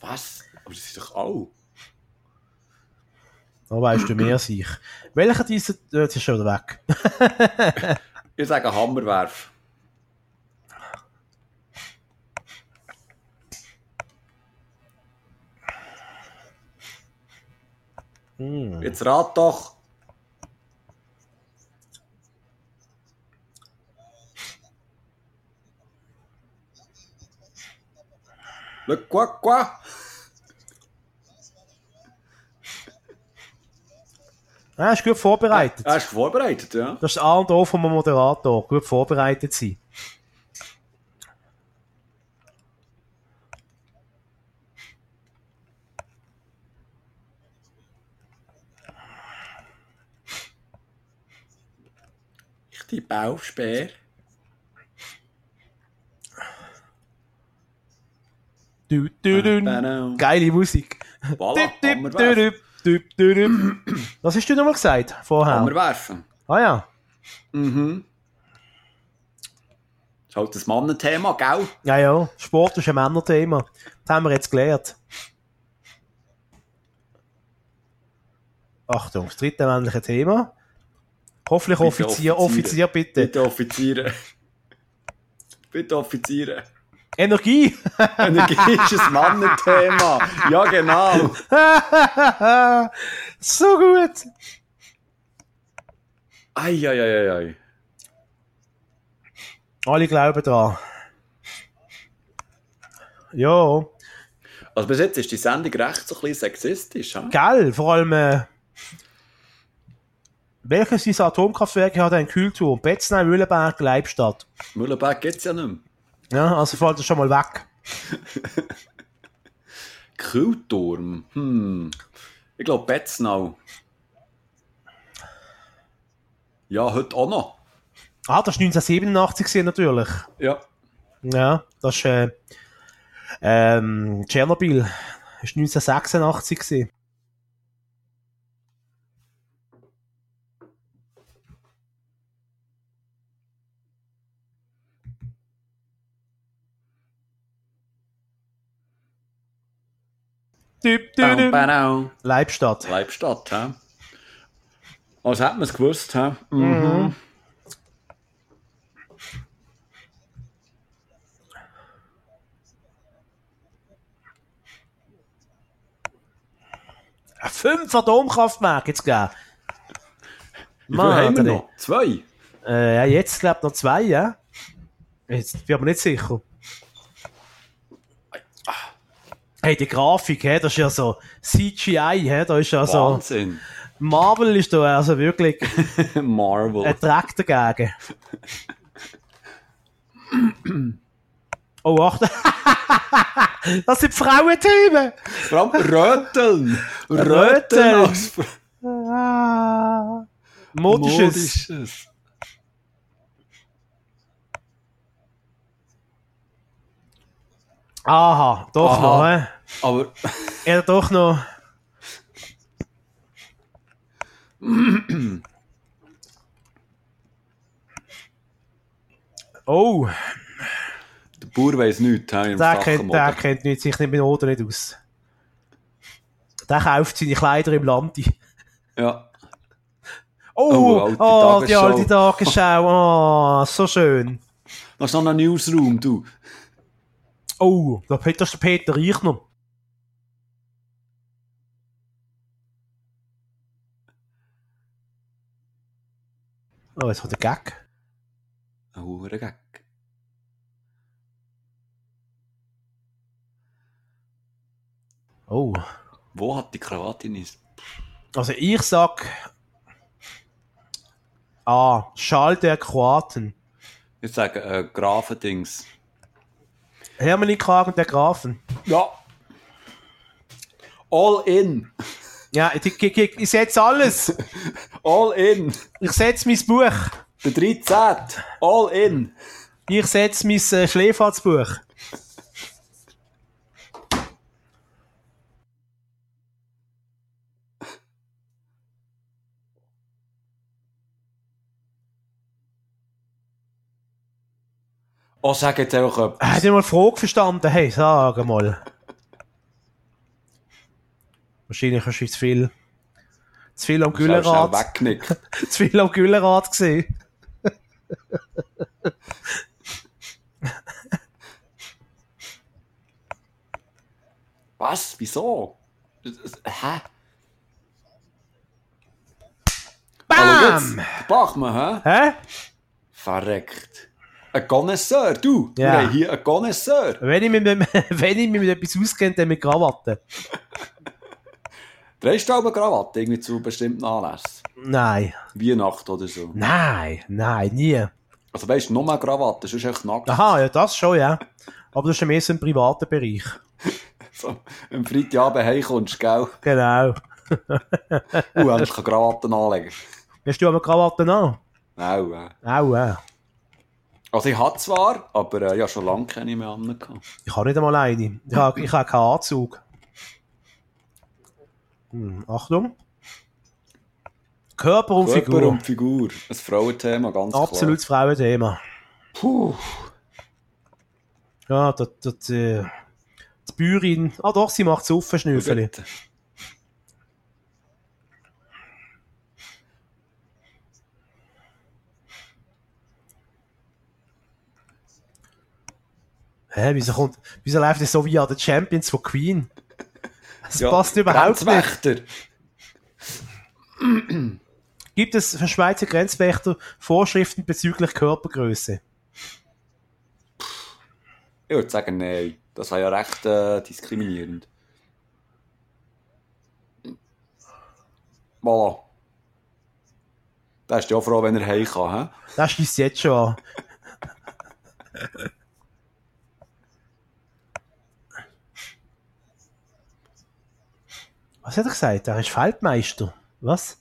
Was? Aber das ist doch auch. Da weißt du mehr sich. Welcher dieser, äh, jetzt ist schon wieder weg. Ich sage Hammerwerf. Hm. Jetzt rat doch. Le quoi quoi? Ah, ist gut vorbereitet. Er ist vorbereitet, ja. Das ist das A und O vom Moderator. Gut vorbereitet sein. Ich tippe auf Speer. Du, du, du. Geile Musik. Was hast du nochmal gesagt vorher? Hammerwerfen. Ah ja. Mhm. Das ist halt das Mannenthema, gell? Ja, ja. Sport ist ein Männerthema. Das haben wir jetzt gelernt. Achtung, das dritte männliche Thema. Hoffentlich Offizier, Offiziere. Offizier bitte. Bitte Offiziere. Bitte Offiziere. Energie! Energie ist ein Mannenthema. Ja, genau. so gut! Eieieiei. Alle glauben dran. Ja, Also bis jetzt ist die Sendung recht so ein bisschen sexistisch. He? geil. Vor allem, äh, welches dieser Atomkraftwerke hat einen Kühlturm? Betzenheim, Mühlenberg, Leibstadt. Mühlenberg gibt es ja nicht mehr. Ja, also fällt das schon mal weg. Kühlturm. Hm. Ich glaube Betznau. Ja, heute auch noch. Ah, das war 1987 gewesen, natürlich. Ja. Ja, das ist äh, ähm, Tschernobyl. Das war 1986 Leibstadt. Leibstadt, hä? Als hätten wir es gewusst, hä? Mhm. fünf Atomkraftwerke jetzt gegeben. Viele haben wir noch? Zwei? Äh, ja, jetzt glaube ich noch zwei, ja. Jetzt bin ich aber nicht sicher. Hey, die Grafik, hey, das ist ja so CGI, hey, da ist ja so... Wahnsinn. Marvel ist da also wirklich Marvel. ein Dreck dagegen. oh, achte. das sind Frauenthemen! Vor allem Röteln. Röteln. Fra- Ah. Modisches. Modisches. Aha, doch Aha. noch, hä? Aber Ja, doch noch. oh, der Bauer weiss nichts, hä, der kennt, der kennt nicht, sich nicht mit Oder nicht aus. Der kauft seine Kleider im Landi. Ja. Oh, Oh, oh, die alte Tagesschau. Oh, so schön. Was ist noch ein Newsroom, du? Oh, da Peter ist der Peter Reichner. Oh, jetzt kommt der Gag. Ein hoher Gag. Oh. Wo hat die Krawatte nicht? Also ich sag Ah, Schal der Kroaten. Ich sage, äh, Grafendings. Hermelin Kragen der Grafen. Ja. All in. Ja, ich, ich, ich, ich setze alles. All in. Ich setze mein Buch. Der 13. All in. Ich setze mein äh, Schläferzbuch. Oh, sag jetzt einfach etwas. Hat ihr mal die Frage verstanden? Hey, sag mal. Wahrscheinlich hast du zu viel, zu viel am wegknickt. zu viel am Güllerad gesehen. Was? Wieso? Hä? Bam! Bachmann, hä? Hä? Verreckt. Ein Connoisseur, du. Ja. Wir haben hier einen Connoisseur. Wenn ich, mit, dem- wenn ich mich mit etwas auskenne, dann mit Krawatte. Drehst du eine Krawatte irgendwie zu bestimmten Anlässen? Nein. Weihnachten oder so? Nein, nein, nie. Also weißt du, eine Krawatte, sonst echt nackt. Aha, ja, das schon, ja. Aber das ist ja mehr so im privaten Bereich. So, am Freitagabend heimkommst, gell? Genau. Uh, endlich eine Krawatte anlegen. Hast du aber Krawatten an? Nein, äh. Auch, äh. Also ich hatte zwar, aber äh, ja, schon lange keine mehr an. Ich habe nicht einmal eine. Ich habe, ich habe keinen Anzug. Hm, Achtung. Körper und Körper Figur. und Figur. Ein Frauenthema, ganz Absolutes Frauenthema. klar. Puh. Ja, das, das, äh, die Bäuerin, ah doch, sie macht so Schnüffeli. Hä, wieso kommt, wieso läuft das so wie an den Champions von Queen? Das Ja, passt überhaupt nicht. Grenzwächter. Gibt es für Schweizer Grenzwächter Vorschriften bezüglich Körpergröße? Ich würde sagen, nein. Das war ja recht äh, diskriminierend. Voilà. Da ist ja froh, wenn er heim kann. He? Das schließt jetzt schon an. Was hat er gesagt? Er ist Feldmeister. Was?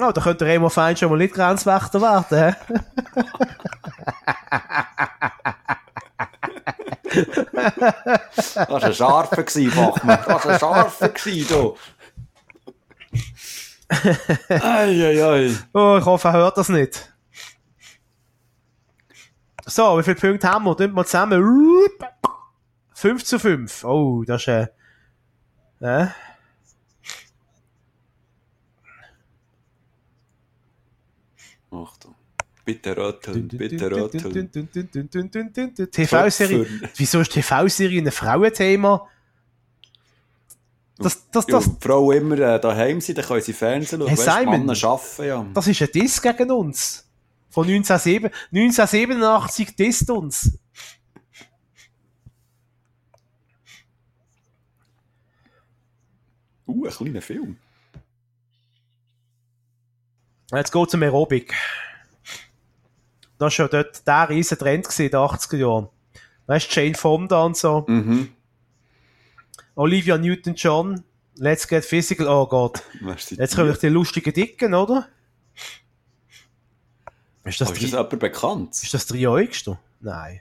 Oh, da könnte Remo Fein schon mal nicht Grenzwächter werden. Das war ein Scharfer, Bachmann. Das war ein Scharfer, du. Eieiei. Oh, ich hoffe, er hört das nicht. So, wie viele Punkte haben wir? Tun wir mal zusammen. 5 zu 5. Oh, das ist äh, äh. Achtung. Bitte röteln, bitte röteln. TV-Serie. Wieso ist TV-Serie ein Frauenthema? Das, das, das, ja, die Frauen immer äh, daheim sind, dann können sie Fernsehen schauen. Hey, Simon, Männer arbeiten, ja. Das ist ein Diss gegen uns. Von 1987, 1987 disst uns. Uh, ein kleiner Film. Jetzt geht es um Aerobic. Das war schon dort der riesen Trend in den 80er Jahren. Weißt du, Jane Fonda und so. Mhm. Olivia Newton-John, Let's Get Physical, oh Gott. Jetzt kommen die lustigen Dicken, oder? Ist das, ist das jemand bekannt? Ist das der Dreieugste? Nein.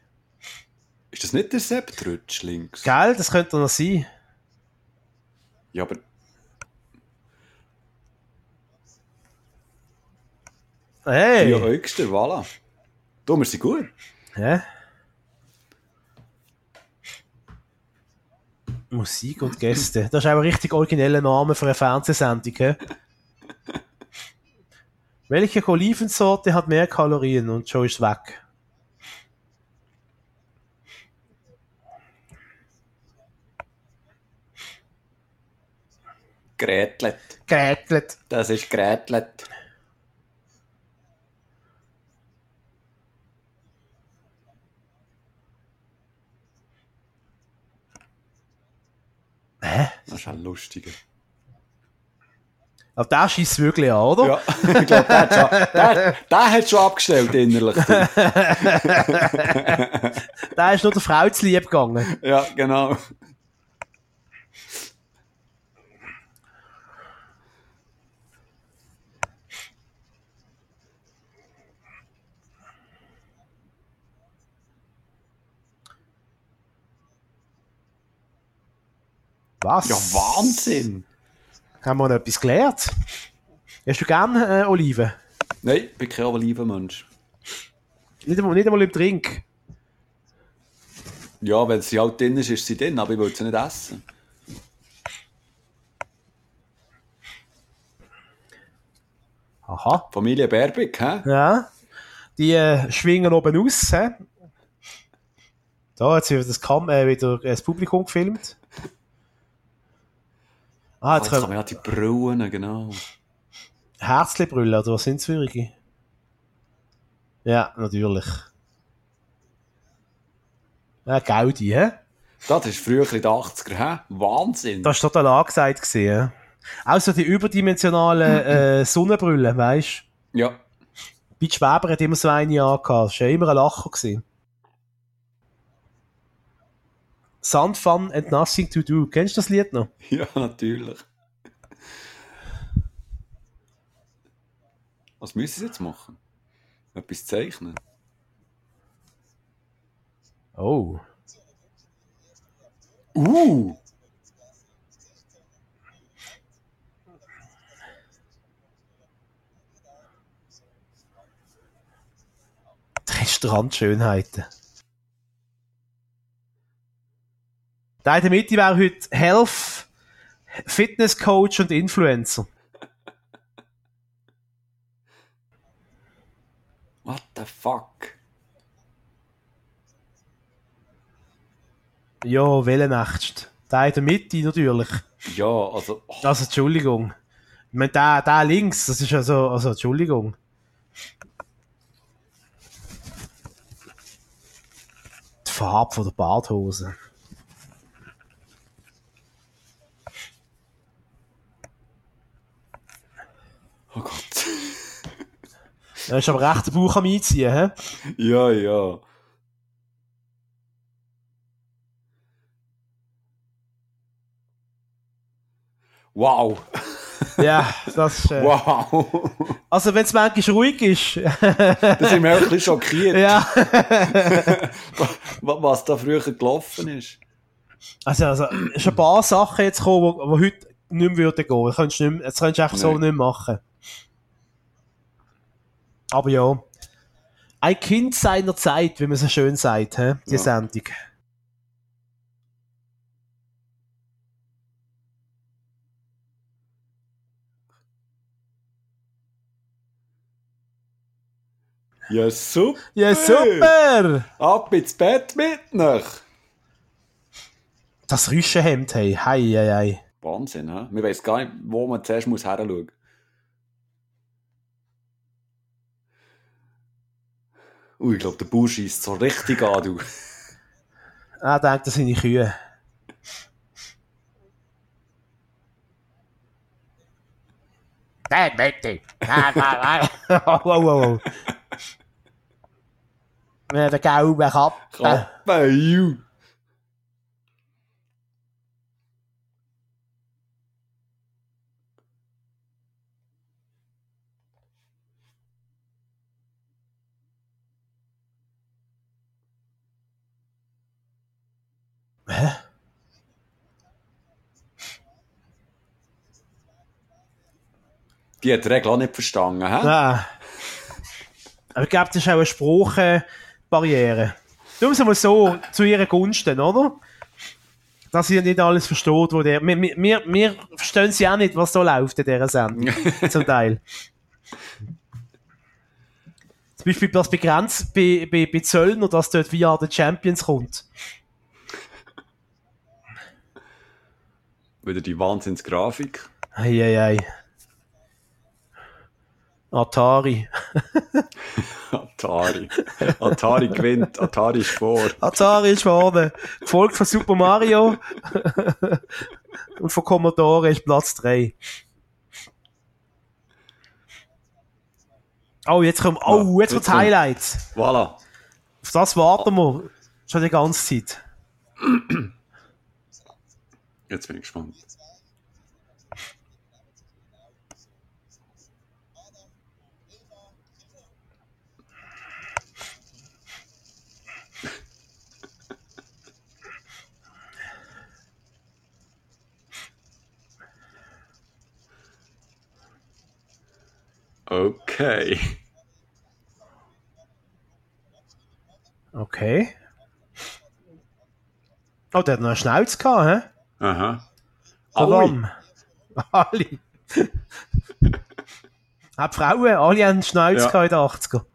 Ist das nicht der Sepp Trutsch links? Gell, das könnte noch sein. Ja, aber Hey! Ja, höchster, voilà. Du, wir sind gut. Hä? Musik und Gäste. Das ist auch ein richtig origineller Name für eine Fernsehsendung. He? Welche Olivensorte hat mehr Kalorien und schon ist weg? Grätlet. Grätlet. Das ist Grätlet. Hä? Das ist ein lustiger. Aber der schießt wirklich an, oder? Ja, ich glaube, der, schon, der, der hat schon abgestellt innerlich. der ist nur der Frau zu lieb gegangen. Ja, genau. Was? Ja, Wahnsinn! Haben wir noch etwas gelernt? Hast du gerne äh, Oliven? Nein, ich bin kein Olivenmensch. Nicht einmal, nicht einmal im Trink? Ja, wenn sie halt drin ist, ist sie drin, aber ich will sie nicht essen. Aha. Familie Berbig, hä? Ja. Die äh, schwingen oben aus, hä? Da, jetzt wird das, Kam äh, wieder das Publikum gefilmt. Ah, jetzt, oh, jetzt kann man ja die Brillen, genau. Herzli-Brille, oder was sind es für welche? Ja, natürlich. Ja, Gaudi, hä? Das ist früher in den 80er, hä? Wahnsinn! Das war total angesagt gesehen. Auch so die überdimensionalen äh, Sonnenbrillen, weißt du? Ja. Bitch Weber hat immer so eine angehabt. Das war ja immer ein Lacher. Gewesen. Sun, Fun and Nothing to Do. Kennst du das Lied noch? Ja, natürlich. Was müssen sie jetzt machen? Etwas zeichnen? Oh. Uh! Restaurantschönheiten. Der in der Mitte wäre heute Health, Fitness Coach und Influencer. What the fuck? Ja, Wellenächst. Der in der Mitte natürlich. Ja, also. Oh. Also, Entschuldigung. Ich meine, der, der links, das ist also, also, Entschuldigung. Die Farbe von der Badhose. Er ist aber recht den Bauch am Einziehen, hä? Ja, ja. Wow. Ja, das ist. Äh, wow. Also, wenn es manchmal ruhig ist. das sind wir auch ein bisschen schockiert. Ja. was da früher gelaufen ist. Also, also, es sind ein paar Sachen jetzt gekommen, die heute nicht mehr würden gehen. Das könntest du, nicht mehr, das könntest du einfach Nein. so nicht machen. Aber ja, ein Kind seiner Zeit, wie man so schön sagt, he? die ja. Sendung. Ja, super. Ja, super. Ab ins Bett mit noch. Das Rüschenhemd, hey. Hei, hei, hei. Wahnsinn, hä? Man weiss gar nicht, wo man zuerst muss her schauen. Ui, ich glaube, der Bauer schießt so richtig an, du. Er denkt, das sind die Kühe. Nein, bitte. Nein, nein, nein. wow, wow, wow. Met de koude kap. Kappe, ju. Die hat die Regel auch nicht verstanden, hä? Nein. Aber ich glaube, das ist auch eine Sprachbarriere. Tun wir mal so, zu ihren Gunsten, oder? Dass ihr nicht alles versteht, wo der. Wir, wir, wir verstehen sie auch nicht, was da läuft in dieser Sendung. zum Teil. Zum Beispiel das begrenzt bei, bei, bei Zöllner, dass dort via The Champions kommt. Wieder die Wahnsinnsgrafik. Eieiei. Ei, ei. Atari. Atari. Atari gewinnt. Atari ist vor. Atari ist vorne. Gefolgt von Super Mario. Und von Commodore ist Platz 3. Oh, jetzt kommen, oh, jetzt kommt Highlights. Voilà. Auf das warten wir schon die ganze Zeit. Jetzt bin ich gespannt. Okay. Okay. Oh, der hat noch einen Schnauz gehabt, hä? Aha. Warum? Alle. Auch die Frauen, alle haben einen Schnauz Ja. gehabt in den 80er.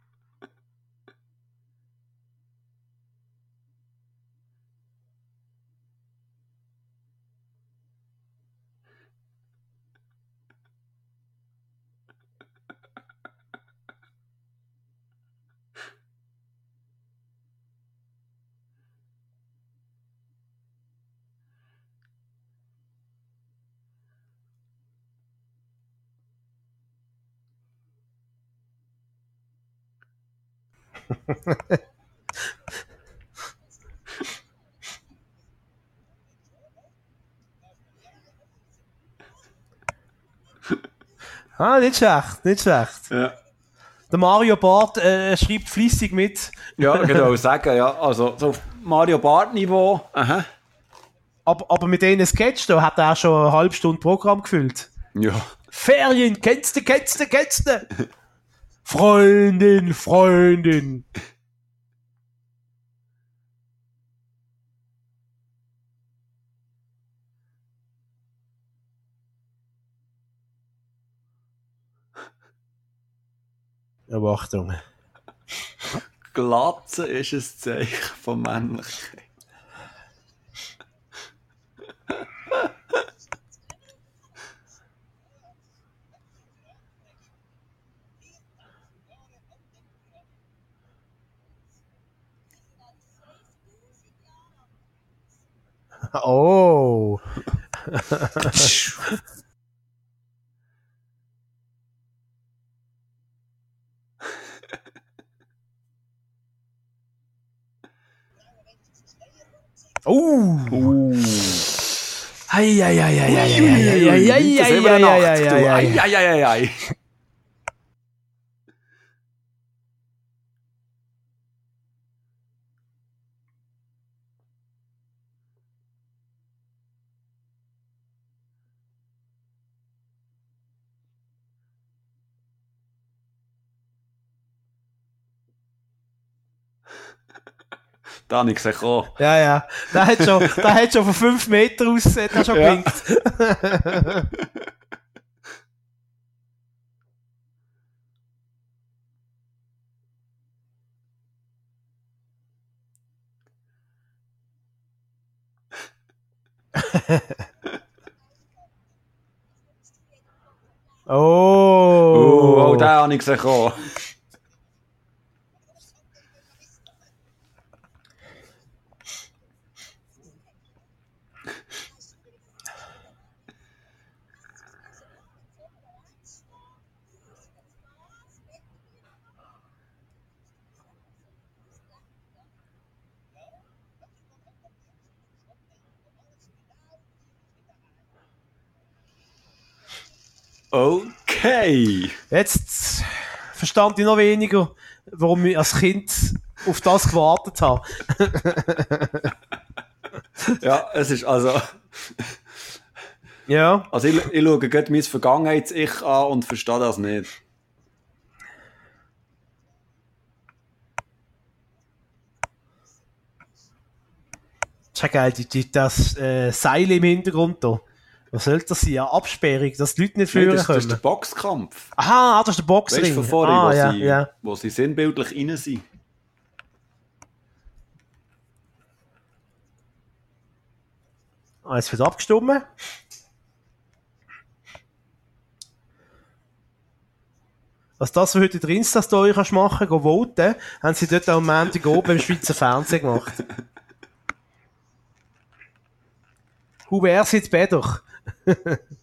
Ah, nicht schlecht, nicht schlecht. Ja. Der Mario Barth äh, schreibt fließig mit. Ja, genau sagen, ja. Also, so auf Mario Bart-Niveau. Aha. Aber, aber mit denen Sketch da hat er auch schon eine halbe Stunde Programm gefüllt. Ja. Ferien, kennst du, kennst du, kennst du? Freundin, Freundin. Aber Achtung. Glatze ist ein Zeichen von Männlichkeit. Oh. Oh. Uh. Ei, ei, ei, ei, Da niks zeg oh. Ja, ja. Da hat zo, dat hat zo van vijf Meter aus dat er schon oh. oh, da habe zeg. Okay. Jetzt verstand ich noch weniger, warum ich als Kind auf das gewartet habe. ja, es ist also. ja. Also ich, ich schaue gerade mein Vergangenheits-Ich an und verstehe das nicht. Ja geil, die, die, das äh, Seil im Hintergrund da. Was soll das sein? Ja, Absperrung, dass die Leute nicht führen nee, das, können. Das ist der Boxkampf. Aha, ah, das ist der Boxring. Weißt du, von vorhin, ah, wo, ja, sie, ja. wo sie sinnbildlich rein sind. Ah, jetzt wird abgestimmt. Was das für heute in der Insta-Story kannst machen, go voten, haben sie dort am Montag oben im Schweizer Fernsehen gemacht. Who wär's jetzt besser?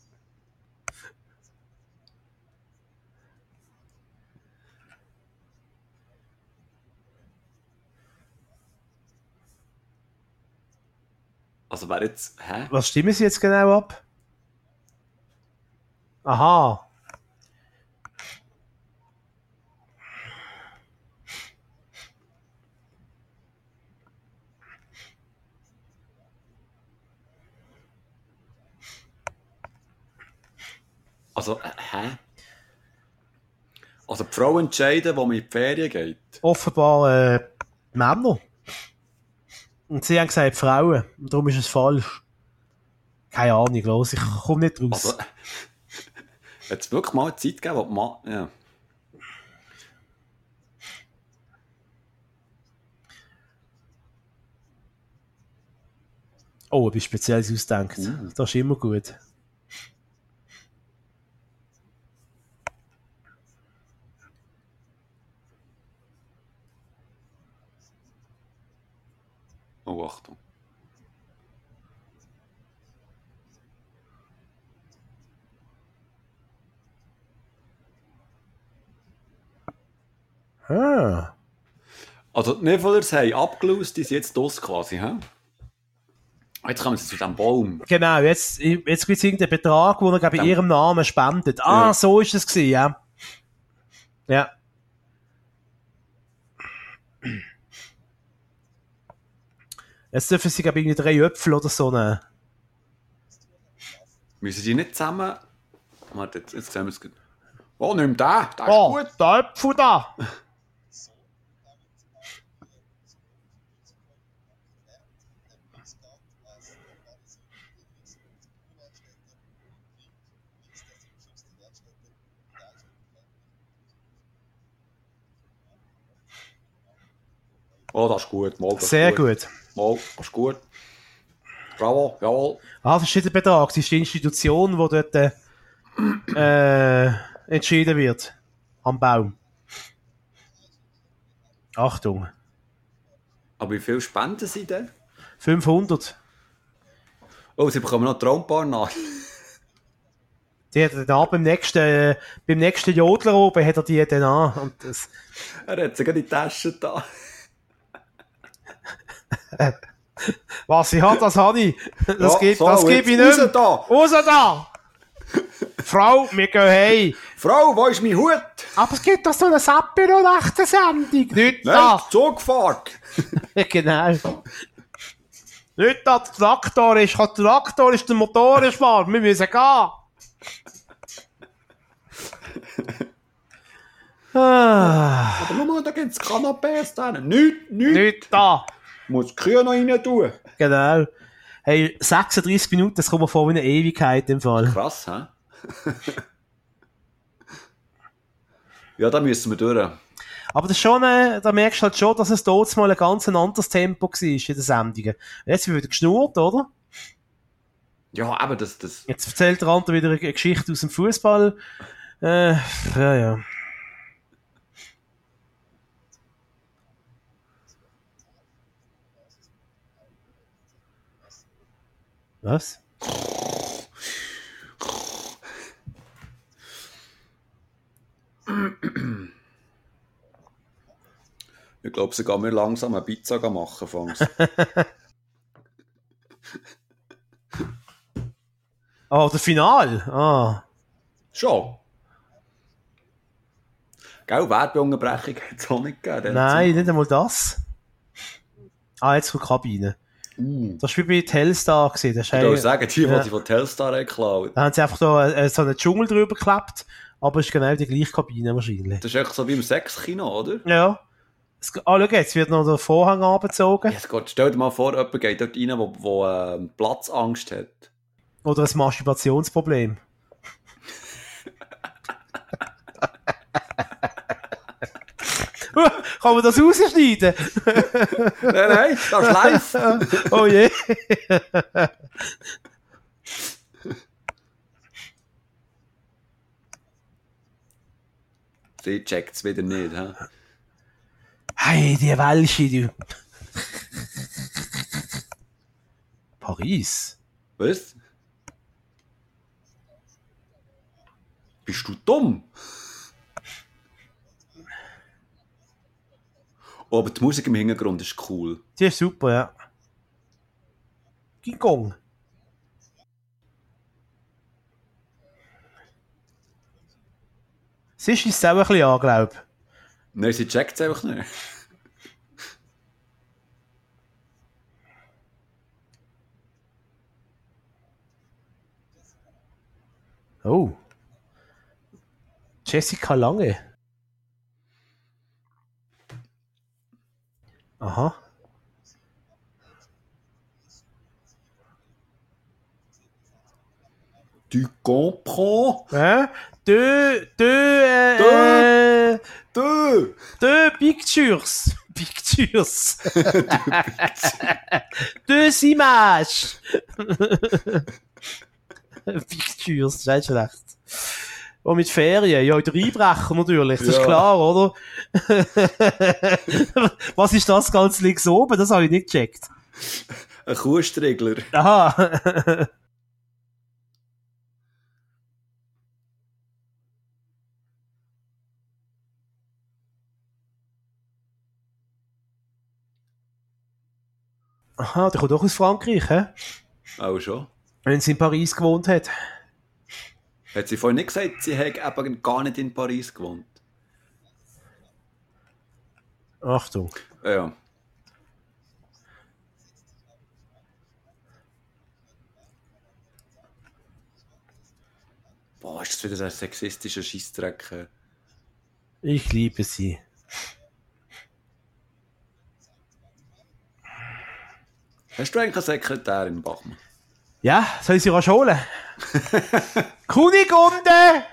Also wer jetzt, hä? Was stimmen sie jetzt genau ab? Aha. Also, äh, hä? Also die Frau entscheiden, wo man in die Ferien geht. Offenbar äh, Männer. Und sie haben gesagt Frauen. Und darum ist es falsch. Keine Ahnung, los, ich komme nicht raus. Also, jetzt wirklich mal Zeit geben, wo man, ja. Oh, etwas Spezielles ausdenkt. Uh. Das ist immer gut. Oh, Achtung. Ah. Also die Nivelers haben abgelöst, die sind jetzt das quasi, hä? Jetzt kommen sie zu diesem Baum. Genau, jetzt, jetzt gibt es irgendeinen Betrag, den er Dann- ihrem Namen spendet. Ah, Ja. so ist es gewesen, ja. Ja. Jetzt dürfen sie, glaube ich, irgendwie drei Äpfel oder so nehmen. Müssen die nicht zusammen... Warte, jetzt, jetzt sehen wir es gut. Oh, nimm den, der ist Oh, gut. der Äpfel da! Oh, das ist gut. Mal, das ist Sehr gut. Mal, ist gut. Bravo, jawohl. Ah, das ist nicht der Betrag, das ist die Institution, die dort äh, äh, entschieden wird. Am Baum. Achtung. Aber wie viel spenden sie denn? 500. Oh, sie bekommen noch ein Traumpaar nach. Die hat er dann beim nächsten, äh, beim nächsten Jodler oben hat er die dann an. Und das, Er hat sogar die Tasche da. Was ich habe, das habe ich. Das Ja, gibt, so, das gebe ich nicht raus da. Raus da! Frau, wir gehen heim. Frau, wo ist mein Hut? Aber es gibt doch so eine Sapiro nach der Sendung. Nicht Nein, da. Zugfahrt. genau. Nicht da der Traktor ist. Der Traktor ist der Motorradfahrer. Wir müssen gehen. ah, Aber schau mal, da gibt es Canapés drin. Nicht, nicht. nicht da. Muss die Kühe noch rein tun. Genau. Hey, 36 Minuten, das kommt mir vor wie eine Ewigkeit im Fall. Krass, hä? ja, da müssen wir durch. Aber das ist schon, äh, da merkst du halt schon, dass es dort mal ein ganz anderes Tempo war in den Sendungen. Jetzt wird wieder geschnurrt, oder? Ja, aber das, das. Jetzt erzählt der andere wieder eine Geschichte aus dem Fußball. Äh, ja, ja. Was? Ich glaube, sie gehen mir langsam eine Pizza machen, Fangs. oh, der Final. Ah. Schon. Gell, Werbeunterbrechung hat es auch nicht gegeben. Nein, nicht einmal das. Ah, jetzt kommt die Kabine. Uh. Das war wie bei Telstar. Gewesen. Das ich würde sagen, die, ja. die von Telstar geklaut Da haben sie einfach da äh, so einen Dschungel drüber geklebt, aber es ist genau die gleiche Kabine wahrscheinlich. Das ist echt so wie im Sechskino, oder? Ja. Es, ah, schau jetzt, wird noch der Vorhang abgezogen. Ja, Gott, stell dir mal vor, jemand geht dort rein, wo, wo äh, Platzangst hat. Oder ein Masturbationsproblem. Kann man das rausschneiden? nein, nein, das ist live. oh je. Sie checkt es wieder nicht, hä? Hey, die Welsche, du. Paris. Was? Bist du dumm? Oh, aber die Musik im Hintergrund ist cool. Die ist super, ja. King Kong. Sie ist es auch ein bisschen an, glaube ich. Nein, sie checkt es einfach nicht. Oh. Jessica Lange. Aha. Tu comprends? Hein? Deux, deux, euh, deux, deux, deux pictures. Pictures. deux images. pictures, das ist nicht schlecht. Und mit Ferien, ja, der Einbrecher natürlich, das ja. ist klar, oder? Was ist das ganz links oben? Das habe ich nicht gecheckt. Ein Kuhstregler. Aha. Aha, der kommt doch aus Frankreich, hä? Auch schon. Wenn sie in Paris gewohnt hat. Hat sie vorhin nicht gesagt, sie hätte eben gar nicht in Paris gewohnt? Achtung. Ja. Boah, ist das wieder ein sexistischer Scheissdreck? Ich liebe sie. Hast du eigentlich eine Sekretärin, Bachmann? Ja, soll ich sie rasch holen? Kunigunde!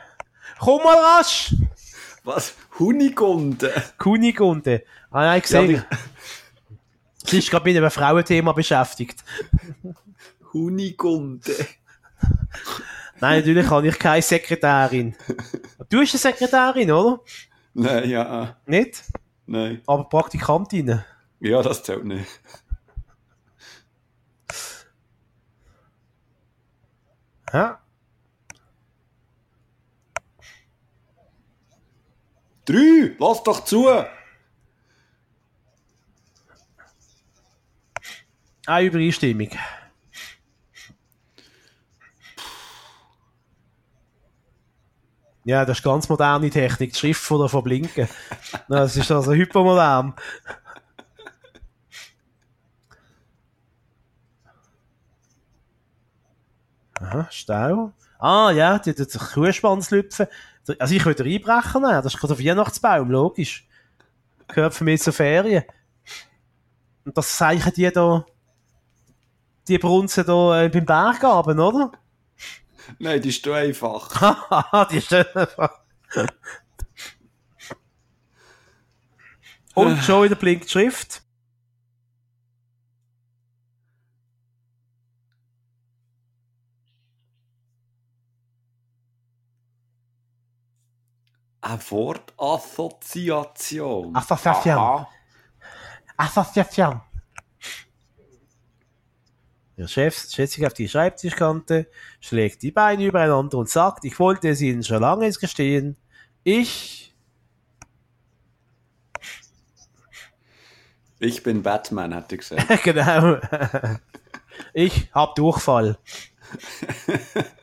Komm mal rasch! Was? Hunigunde? Kunigunde. Ah nein, gesehen. Ja, sie ist gerade mit einem Frauenthema beschäftigt. Hunigunde. Nein, natürlich habe ich keine Sekretärin. Du bist eine Sekretärin, oder? Nein, ja. Nicht? Nein. Aber Praktikantin. Ja, das zählt nicht. Ja. Drei, lass doch zu! Eine Übereinstimmung. Ja, das ist ganz moderne Technik, die Schrift von der Verblinken. Das ist also hypermodern. Aha, Stau. Ah, ja, die tut sich Kuhschwanz lüpfen. Also ich würde einbrechen nehmen, das ist gerade auf Weihnachtsbaum, logisch. Gehört für mich zur Ferien. Und das zeichen die da, die Brunzen da äh, beim Bergaben, oder? Nein, die ist einfach. die ist einfach. Und schon wieder blinkt die Schrift. Eine Wortassoziation. Assoziation. Aha. Assoziation. Der Chef setzt sich auf die Schreibtischkante, schlägt die Beine übereinander und sagt, ich wollte es Ihnen schon lange gestehen. Ich, Ich bin Batman, hat er gesagt. genau, ich hab Durchfall.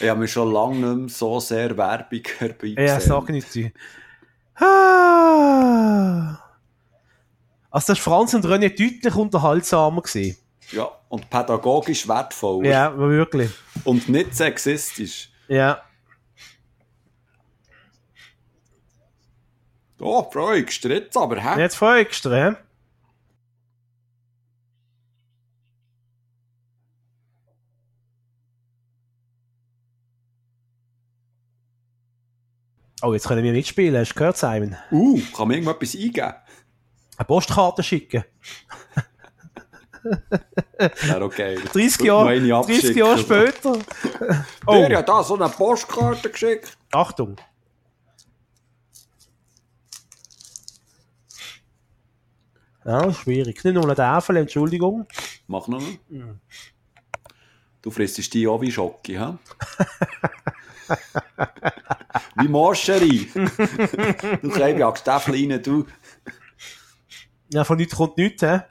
Ich habe mich schon lange nicht mehr so sehr Werbung herbeigesehen. Ja, sag nicht sie. Ah. Also, das war Franz und René deutlich unterhaltsamer gewesen. Ja, und pädagogisch wertvoll. Ja, wirklich. Und nicht sexistisch. Ja. Oh, ich gestritten, aber hä? Jetzt voll extra, Oh, jetzt können wir mitspielen. Hast du gehört, Simon? Uh, kann man irgendetwas eingeben? Eine Postkarte schicken. Wäre okay. 30 Noch Jahre, eine 30 abschicken. Jahre später. Oh. Der hat da so eine Postkarte geschickt. Achtung. Ja, schwierig. Nicht nur der Äffel, Entschuldigung. Mach noch. Du frissest die auch wie Schocki, hä? wie Moscheri. du kannst ja Stäffel rein, du. Ja, von nichts kommt nichts, hä?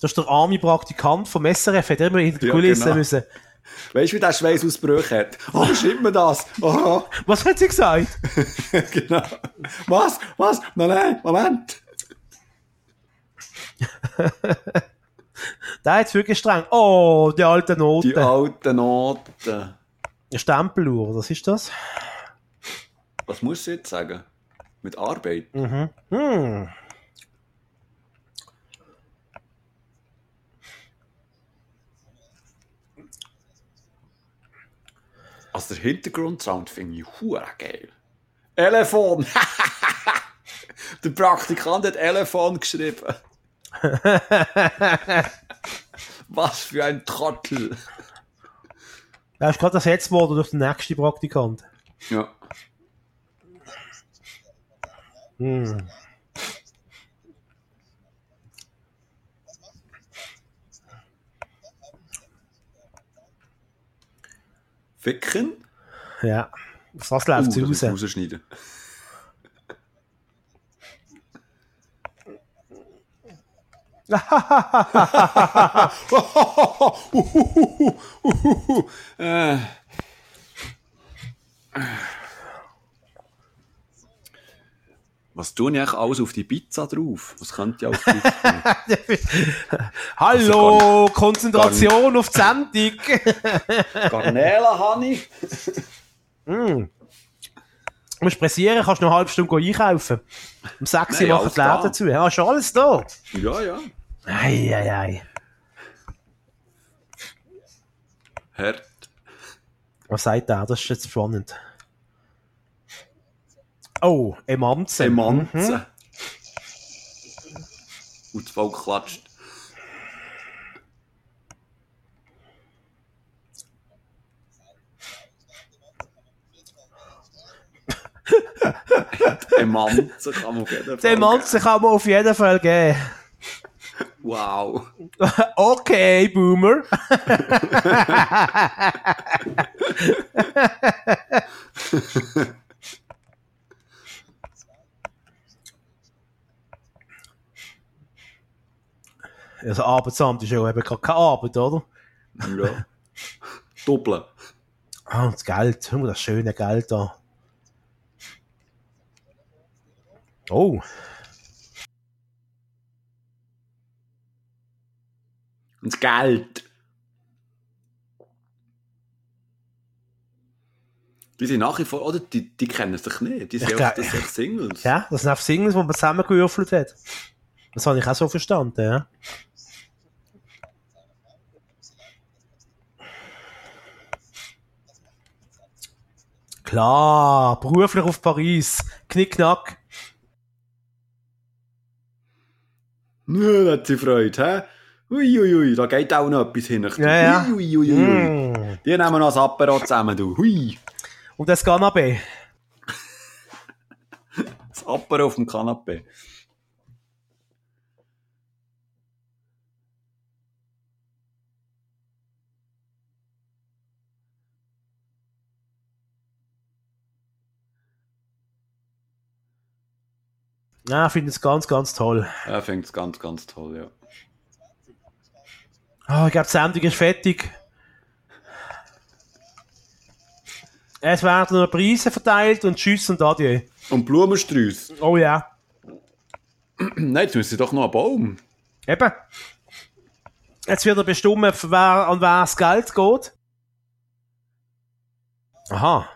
Das ist der arme Praktikant vom SRF, hat immer in der Ja, Kulisse genau. müssen. Weißt du, wie der Schweißausbrüche hat? Oh, schreibt mir das? Oh, Was hat sie gesagt? genau. Was? Was? Nein, nein, Moment. Der hat wirklich streng. Oh, die alten Noten. Die alten Noten. Eine Stempeluhr, was ist das? Was musst du jetzt sagen? Mit Arbeit? Mhm. Hm. Also der Hintergrundsound finde ich hure geil. Elefon! der Praktikant hat Elefon geschrieben. Was für ein Trottel. Er ist gerade ersetzt worden durch den nächsten Praktikant. Ja. Hm. Ficken? Ja. Auf was läuft sie Uh, das raus? rausschneiden. Äh. Was tun ich eigentlich alles auf die Pizza drauf? Was könnte ich alles drauf tun? Hallo, Konzentration auf die Sendung. Garnelen habe ich. Du musst pressieren, kannst noch eine halbe Stunde einkaufen. Um 6 Uhr machen die Läden da. zu. Ja, ist schon alles da. Ja, ja. Ei, ei, ei. Hart. Was sagt der? Das ist jetzt spannend. Oh, Emanze. Emanze. Und das Volk klatscht. Kann man auf jeden Fall. Den Emanze kann man auf jeden Fall geben. Wow. Okay, Boomer. Also Arbeitsamt ist ja eben gerade keine Arbeit, oder? Ja. Doppeln. Ah, und das Geld. Oh, das schöne Geld da. Oh, Und das Geld. Die sind nach wie vor, oder? Die, die kennen sich nicht. Die sind Ich glaub- echt Singles. ja, das sind einfach Singles, die man zusammengewürfelt hat. Das habe ich auch so verstanden, ja. Klar, beruflich auf Paris. Knickknack. Da hat sie Freude, hä? Uiuiui, ui, da geht auch noch etwas hin. Ja, ja. Uiuiui. Mm. Die nehmen noch das Apero zusammen, du. Hui. Und das Canapé. das Apero auf dem Kanapé. Ja, ich finde es ganz, ganz toll. Ja, ich finde es ganz, ganz toll, ja. Oh, ich glaube, die Sendung ist fertig. Es werden noch Preise verteilt und Tschüss und Adieu. Und Blumensträuße. Oh ja. Nein, jetzt müssen doch noch einen Baum. Eben. Jetzt wird er bestimmen, wer, an wer das Geld geht. Aha.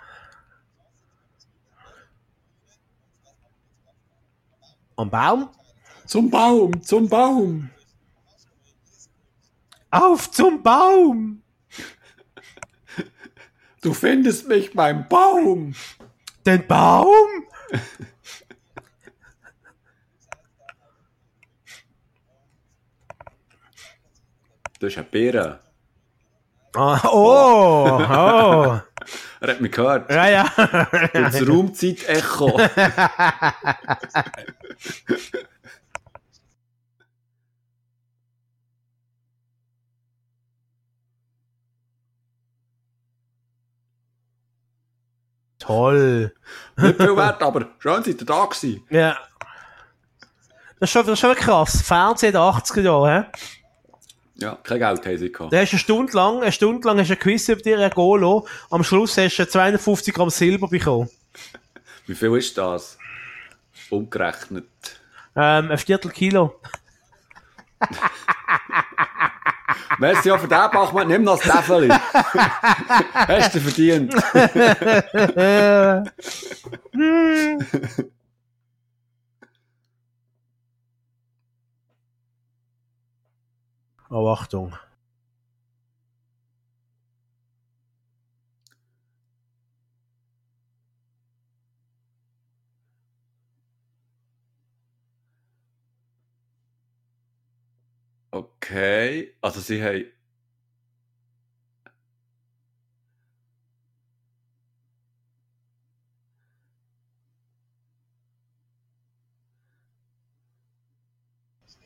Am Baum? Zum Baum, zum Baum. Auf zum Baum! Du findest mich beim Baum. Den Baum? Das ist ein Bären. Ah, oh, oh. Er hat mich gehört. Ja, ja. Das Raumzeit-Echo. Toll. Nicht viel wert, aber schön seid ihr da gewesen. Ja. Das ist schon, das ist schon krass. Fernsehen in den 80er Jahren, hä? Ja, kein Geld haben sie gehabt. Da hast du eine Stunde lang, eine Stunde lang hast du ein Quiz über dir Golo. Am Schluss hast du 250 Gramm Silber bekommen. Wie viel ist das? Umgerechnet. Ähm, ein Viertel Kilo. Merci auch für den Bachmann, nimm noch das Täfeli. Hast du verdient. Oh, Achtung. Okay, also sie haben.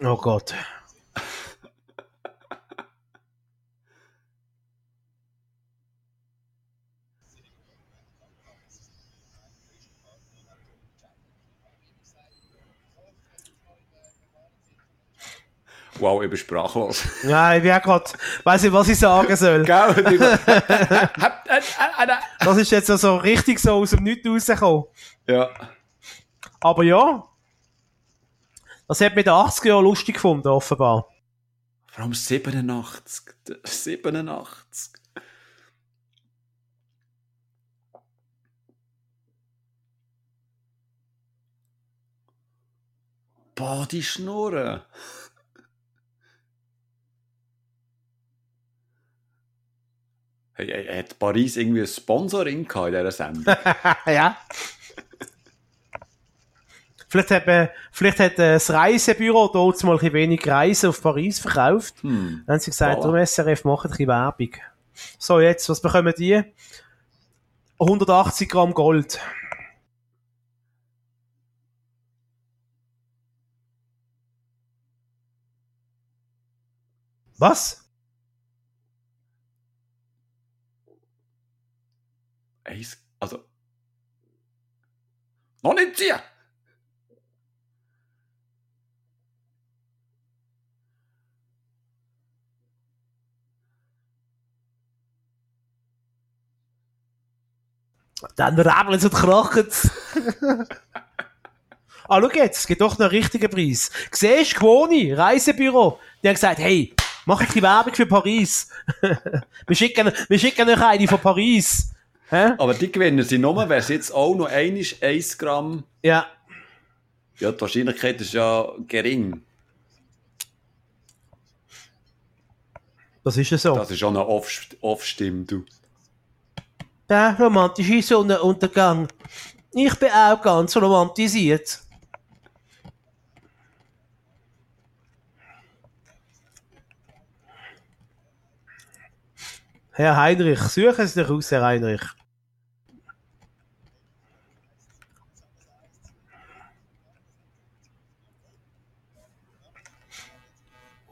Oh Gott. Wow, ich bin sprachlos. Ja, ich bin auch gerade, weiss nicht, was ich sagen soll. das ist jetzt so richtig so aus dem Nichts rausgekommen. Ja. Aber ja, das hat mit den 80er Jahren lustig gefunden, offenbar. Warum 87? 87. Boah, die Schnurren. Hey, hat Paris irgendwie ein Sponsoring gehabt in dieser Sendung? ja. Vielleicht hat, man, vielleicht hat das Reisebüro dort mal ein wenig Reisen auf Paris verkauft. Hm. Dann haben sie gesagt, voilà. SRF macht ein bisschen Werbung. So, jetzt, was bekommen die? 180 Gramm Gold. Was? Eis, also. Noch nicht ziehen! Dann rabbeln sie und krachen Ah, schau jetzt, es gibt doch noch einen richtigen Preis. Siehst du, Quoni, Reisebüro, die haben gesagt, hey, mach ein bisschen Werbung für Paris. wir, schicken, wir schicken euch eine von Paris. Hä? Aber die gewinnen sie nur, wenn es jetzt auch noch ein ist, 1 Gramm. Ja. Ja, die Wahrscheinlichkeit ist ja gering. Das ist ja so. Das ist auch eine Off-Stimme, du. Der romantische Sonnenuntergang. Ich bin auch ganz romantisiert. Herr Heinrich, suchen Sie dich aus, Herr Heinrich.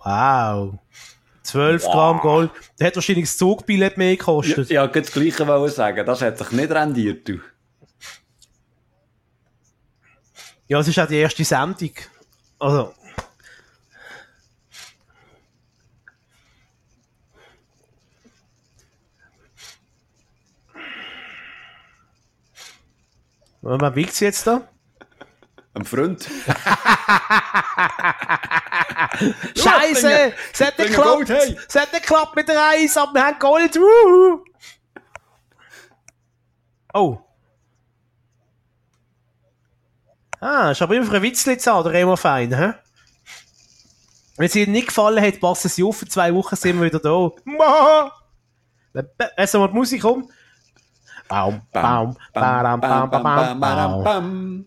Wow. 12 wow. Gramm Gold. Der hat wahrscheinlich das Zugbillett mehr gekostet. Ja, ja das Gleiche wollte sagen. Das hat sich nicht rendiert, du. Ja, es ist auch die erste Sendung. Also. Was wiegt sie jetzt da? Am Freund. Scheiße! Es hat nicht geklappt! Es hat nicht geklappt mit der Eis, aber wir haben Gold! Woo. Oh. Ah, ist aber immer für ein Witzli zu der Remo Fein, hä? Wenn es Ihnen nicht gefallen hat, passen Sie auf, in zwei Wochen sind wir wieder da. Wenn so mal die Musik kommt. Baum, Baum, Baum, Baum, Baum, Baum, Baum.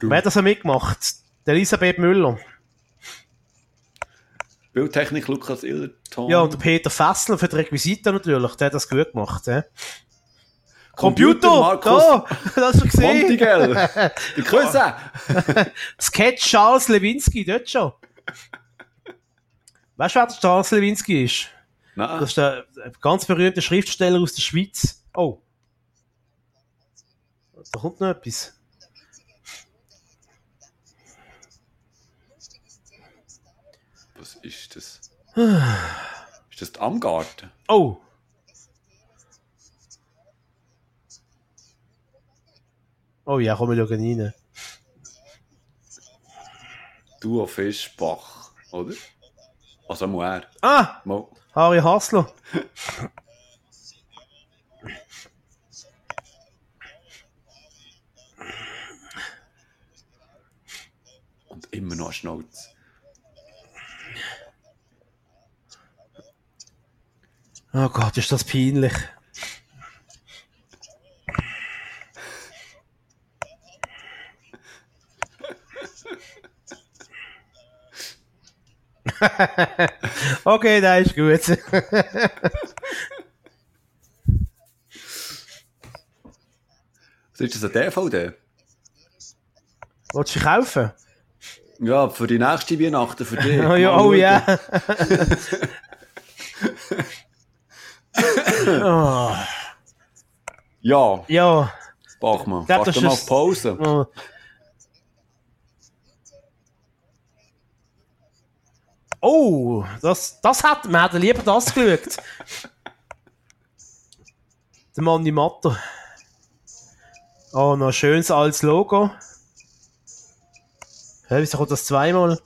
Wer hat das mitgemacht? Der Elisabeth Müller. Bildtechnik Lukas Illerton. Ja, und der Peter Fessler für die Requisiten natürlich, der hat das gut gemacht. Ja. Computer, Computer da, das hast du gesehen. Montigel, die Grüße. Sketch Charles Lewinsky, dort schon. Weißt du, wer der Charles Lewinsky ist? Nein. Das ist der ganz berühmte Schriftsteller aus der Schweiz. Oh. Da kommt noch etwas. Was ist das? ist das am Garten? Oh. Oh ja, komm, wir schauen rein. Du auf Fischbach, oder? Also Moer. Ah! Mo. Harry Hassler. Und immer noch Schnauze. Oh Gott, ist das peinlich. okay, das ist gut. Was ist das ein DVD? Wolltest du kaufen? Ja, für die nächste Weihnachten, für dich. oh ja, oh ja. Oh. Ja. Ja. Bachmann, warte mal auf Pause. Oh. Oh, das, das hat, man hätte lieber das geschaut. Der Manni Matter. Oh, noch ein schönes altes Logo. Hä, wieso kommt das zweimal?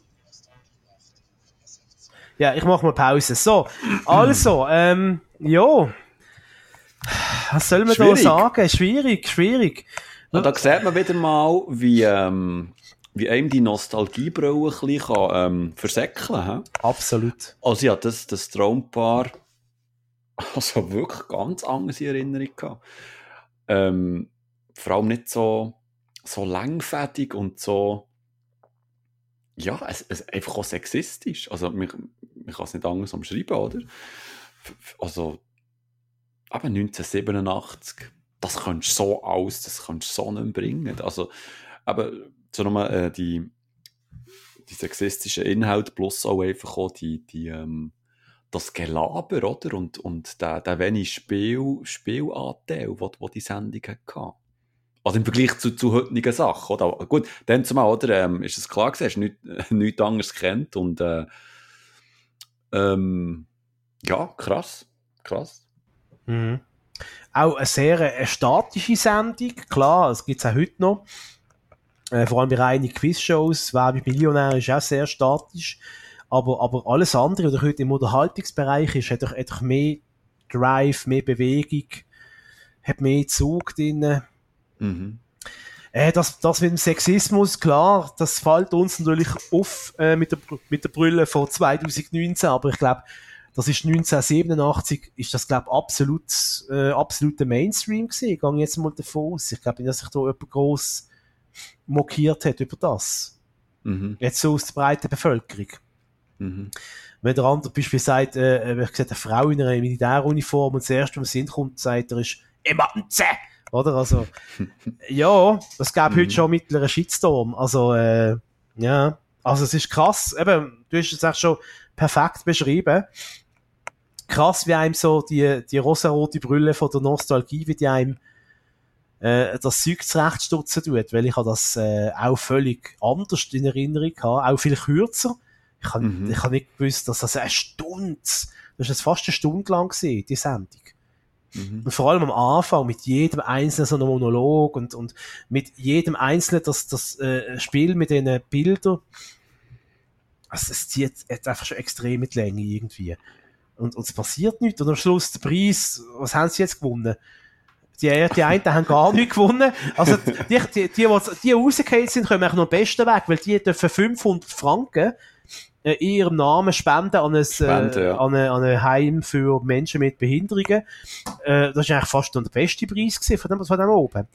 Ja, ich mache mal Pause. So, also, ähm, ja. Was soll man schwierig. da sagen? Schwierig, schwierig. Und da sieht man wieder mal, wie, ähm, wie einem die Nostalgiebrille ein bisschen kann, ähm, versäckeln kann. Absolut. Also ja, das, das Traumpaar also wirklich ganz anders in Erinnerung gehabt. Ähm, vor allem nicht so, so langfädig und so ja, es, es einfach auch sexistisch. Also, man, man kann es nicht anders umschreiben, oder? Also, aber 1987, das kannst du so aus, das kannst du so nicht bringen. Also, aber so nochmal äh, die, die sexistischen Inhalte plus auch einfach auch die, die, ähm, das Gelaber, oder? Und, und der, der wenig Spiel, Spielanteil, den die Sendung hatte. Also im Vergleich zu, zu heutigen Sachen, oder? Gut, dann zumal, oder, ähm, ist es klar gewesen, hast du nichts, nichts anderes kennt und, äh, ähm, ja, krass, krass. Mhm. Auch eine sehr eine statische Sendung, klar, es gibt es auch heute noch. Äh, vor allem bei reinen Quizshows, Wer bei Millionär ist auch sehr statisch. Aber, aber alles andere, was heute im Unterhaltungsbereich ist, hat doch, hat doch mehr Drive, mehr Bewegung, hat mehr Zug drin. Mhm. Äh, das, das mit dem Sexismus, klar, das fällt uns natürlich auf äh, mit, der, mit der Brille von 2019, aber ich glaube, das ist 1987, ist das, glaube absolut, äh, absoluter Mainstream gewesen. Ich gehe jetzt mal davon aus. Ich glaube nicht, dass sich da jemand gross mokiert hat über das. Mhm. Jetzt so aus der breiten Bevölkerung. Mhm. Wenn der andere beispielsweise sagt, äh, ich sehe eine Frau in einer Militäruniform und das erste, was im Sinn kommt, sagt er, ist Emanze! Oder? Also, ja, das gab mhm. heute schon mittleren Shitstorm. Also, äh, ja, also es ist krass. Eben, du hast es auch schon perfekt beschrieben. Krass, wie einem so die, die rosarote Brille von der Nostalgie, wie die einem äh, das Zeug zurechtstutzen tut, weil ich habe das äh, auch völlig anders in Erinnerung habe, auch viel kürzer. Ich habe mhm. ich hab nicht gewusst, dass das eine Stunde, das ist fast eine Stunde lang gewesen, die Sendung. Mhm. Und vor allem am Anfang mit jedem einzelnen so einem Monolog und, und mit jedem einzelnen das, das äh, Spiel mit den Bildern. Also es zieht jetzt einfach schon extrem mit Länge irgendwie. Und, und es passiert nichts. Und am Schluss der Preis, was haben sie jetzt gewonnen? Die, die einen haben gar nichts gewonnen. Also, die, die, die, die, die rausgefallen sind, kommen eigentlich noch am besten weg, weil die dürfen 500 Franken äh, in ihrem Namen spenden an ein, Spende, äh, ja. an, ein, an ein Heim für Menschen mit Behinderungen. Äh, das ist eigentlich fast noch der beste Preis von dem, von dem oben.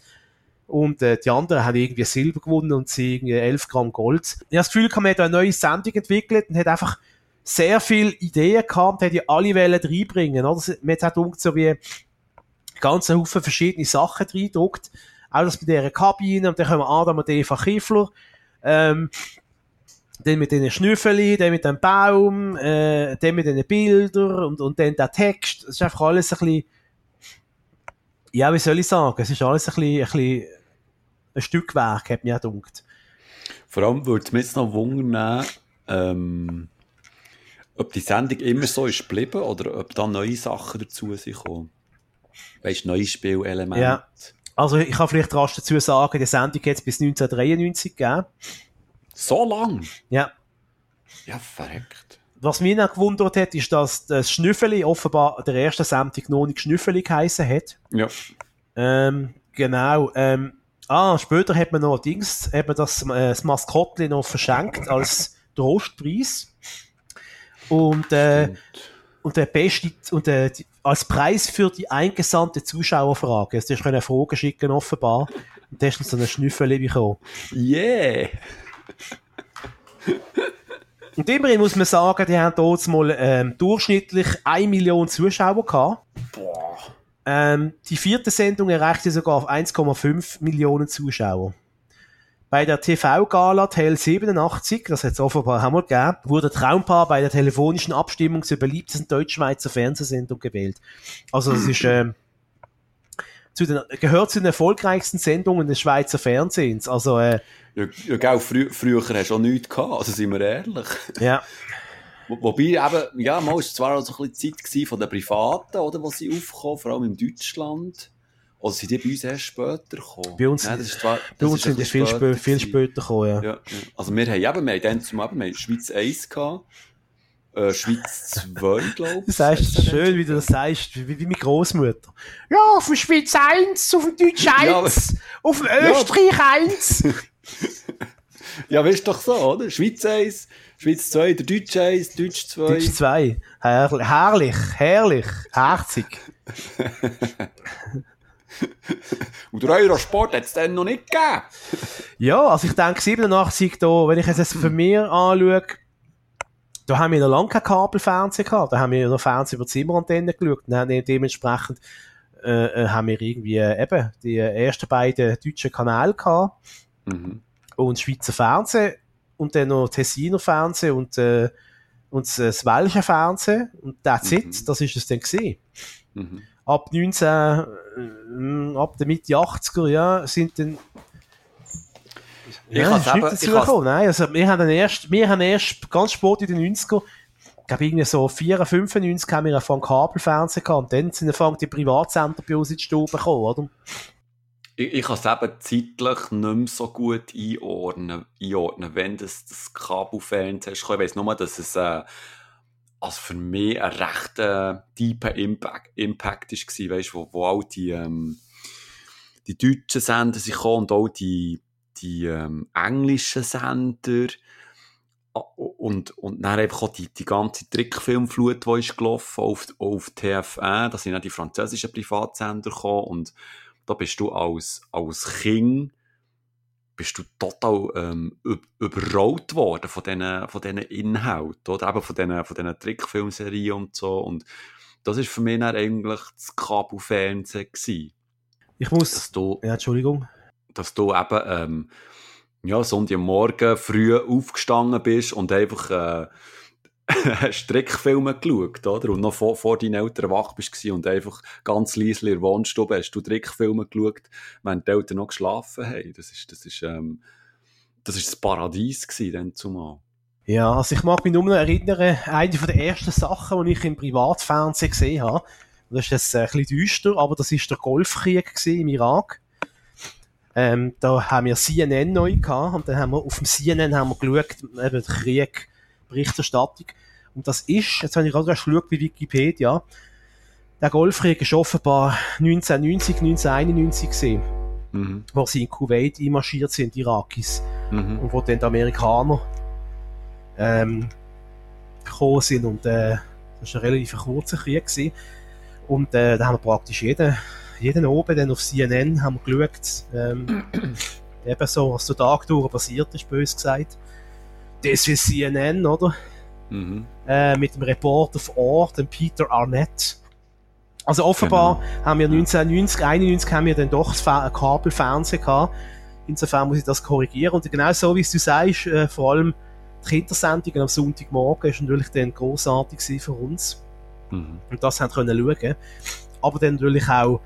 Und äh, die anderen haben irgendwie Silber gewonnen und sie irgendwie 11 Gramm Gold. Ich habe das Gefühl, man hat eine neue Sendung entwickelt und hat einfach sehr viele Ideen gehabt, hat die alle Wellen reinbringen. Oder? Man hat auch so wie ganzen Haufen verschiedene Sachen reindruckt. Auch das bei dieser Kabine, und dann kommen Adam und Eva Kiefler, ähm, dann mit den Schnüffeli, dann mit dem Baum, äh, dann mit den Bildern und, und dann der Text. Es ist einfach alles ein bisschen, ja, wie soll ich sagen, es ist alles ein bisschen, ein, bisschen ein Stück Werk, hat mir gedacht. Vor allem würde es mich jetzt noch wundern, ähm, ob die Sendung immer so ist geblieben oder ob da neue Sachen dazu sind gekommen. Weißt du, neue Spielelemente. Ja. Also, ich kann vielleicht rasch dazu sagen, die Sendung hat es bis 1993 gegeben. So lang? Ja. Ja, verreckt. Was mich noch gewundert hat, ist, dass das Schnüffeli offenbar der erste Sendung noch nicht Schnüffeli geheißen hat. Ja. Ähm, genau. Ähm, ah, später hat man noch Dings, hat man das, äh, das Maskottchen noch verschenkt als Trostpreis. Und, äh, und der beste, und äh, die, als Preis für die eingesandte Zuschauerfrage. Also, du hast eine Frage schicken, offenbar. Und da hast du so eine Schnüffel bekommen. Yeah! Und immerhin muss man sagen, die haben dort mal ähm, durchschnittlich 1 Million Zuschauer gehabt. Boah. Ähm, die vierte Sendung erreichte sogar auf 1,5 Millionen Zuschauer. Bei der TV-Gala TL 87, das hat es offenbar auch mal gegeben, wurde Traumpaar bei der telefonischen Abstimmung zur beliebtesten deutschschweizer Fernsehsendung gewählt. Also das ist, ähm, zu den, gehört zu den erfolgreichsten Sendungen des Schweizer Fernsehens. Also, äh, ja, ja frü früher hast du auch nichts gehabt, also sind wir ehrlich. Ja. Wobei eben, ja, mal war es zwar auch so ein bisschen Zeit von den Privaten, oder, wo sie aufkommen, vor allem in Deutschland. Oder sind die bei uns erst später gekommen? Bei uns, ja, das ist zwar, bei uns sind die viel, später, viel später gekommen, ja. ja. Also wir haben eben, wir haben dann zum Abend, wir haben Schweiz 1 gehabt, äh, Schweiz 2, glaube ich. Das heißt schön, wie du das sagst, wie, wie meine Großmutter. Ja, auf dem Schweiz 1, auf dem Deutsch 1, ja, auf dem Österreich 1. ja, weißt doch so, oder? Schweiz 1, Schweiz 2, der Deutsch 1, Deutsch 2. Deutsch 2. Herrlich, herrlich, herrlich, herzig. Und der Eurosport hat es dann noch nicht gegeben. ja, also ich denke 87, da, wenn ich es jetzt für mich anschaue, da haben wir noch lange kein Kabelfernsehen gehabt. Da haben wir noch Fernsehen über Zimmerantennen geschaut. Und haben dementsprechend äh, äh, haben wir irgendwie äh, eben die ersten beiden deutschen Kanäle gehabt. Mhm. Und Schweizer Fernsehen und dann noch Tessiner Fernsehen und, äh, und das, das Welsche Fernsehen. Und that's mhm. it. Das ist es dann gesehen. Mhm ab 19, äh, ab der Mitte 80er, ja, sind dann ich ja, dazu gekommen. Nein, also wir haben erst, wir haben erst ganz spät in den 90er, ich glaube irgendwie so 94, 95 haben wir von Kabelfernsehen gehabt und dann sind dann die Privatsender bei uns in die Stube gekommen, oder? Ich, ich kann es eben zeitlich nicht mehr so gut einordnen, einordnen wenn das, das Kabelfernsehen ist. Ich weiß nur, dass es äh, also für mich ein recht äh, deeper Impact, Impact war, weißt, wo, wo auch die, ähm, die deutschen Sender sich kommen und auch die, die ähm, englischen Sender und, und dann einfach auch die, die ganze Trickfilmflut, die ist gelaufen auf, auf TF1, da sind auch die französischen Privatsender gekommen und da bist du als, als Kind bist du total ähm, überrollt worden von diesen, von diesen Inhalten, oder eben von diesen, von diesen Trickfilmserien und so. Und das ist für mich dann eigentlich das Kabelfernsehen gewesen. Ich muss... Du, ja, Entschuldigung. Dass du eben, ähm, ja, Sonntagmorgen früh aufgestanden bist und einfach... Äh, Strickfilme geschaut, oder? Und noch vor, vor deinen Eltern wach bist und einfach ganz leise in der Wohnstube hast du Trickfilme geschaut, während die Eltern noch geschlafen haben. Das ist, das ist, ähm, das ist das Paradies gewesen, dann zumal. Ja, also ich mag mich nur noch erinnern, eine der ersten Sachen, die ich im Privatfernsehen gesehen habe, das ist jetzt ein bisschen düster, aber das ist der Golfkrieg im Irak. Ähm, da haben wir CNN neu gehabt und dann haben wir auf dem CNN haben wir geschaut, eben Krieg Berichterstattung. Und das ist, jetzt habe ich gerade geschaut bei Wikipedia, der Golfkrieg ist offenbar 1990, 1991 gesehen, mhm. wo sie in Kuwait einmarschiert sind, die Irakis. Mhm. Und wo dann die Amerikaner ähm, gekommen sind. Und äh, das war ein relativ kurzer Krieg. Gewesen. Und äh, da haben wir praktisch jeden, jeden oben dann auf CNN haben wir geschaut, ähm, eben so, was der Tag durch passiert ist, bös gesagt das ist CNN, oder? Mhm. Äh, mit dem Reporter vor Ort, dem Peter Arnett. Also offenbar genau. haben wir 1990, 91 haben wir dann doch das Kabelfernsehen gehabt. Insofern muss ich das korrigieren. Und genau so, wie du sagst, äh, vor allem die Kindersendungen am Sonntagmorgen ist natürlich dann grossartig für uns. Mhm. Und das haben können schauen. Aber dann natürlich auch,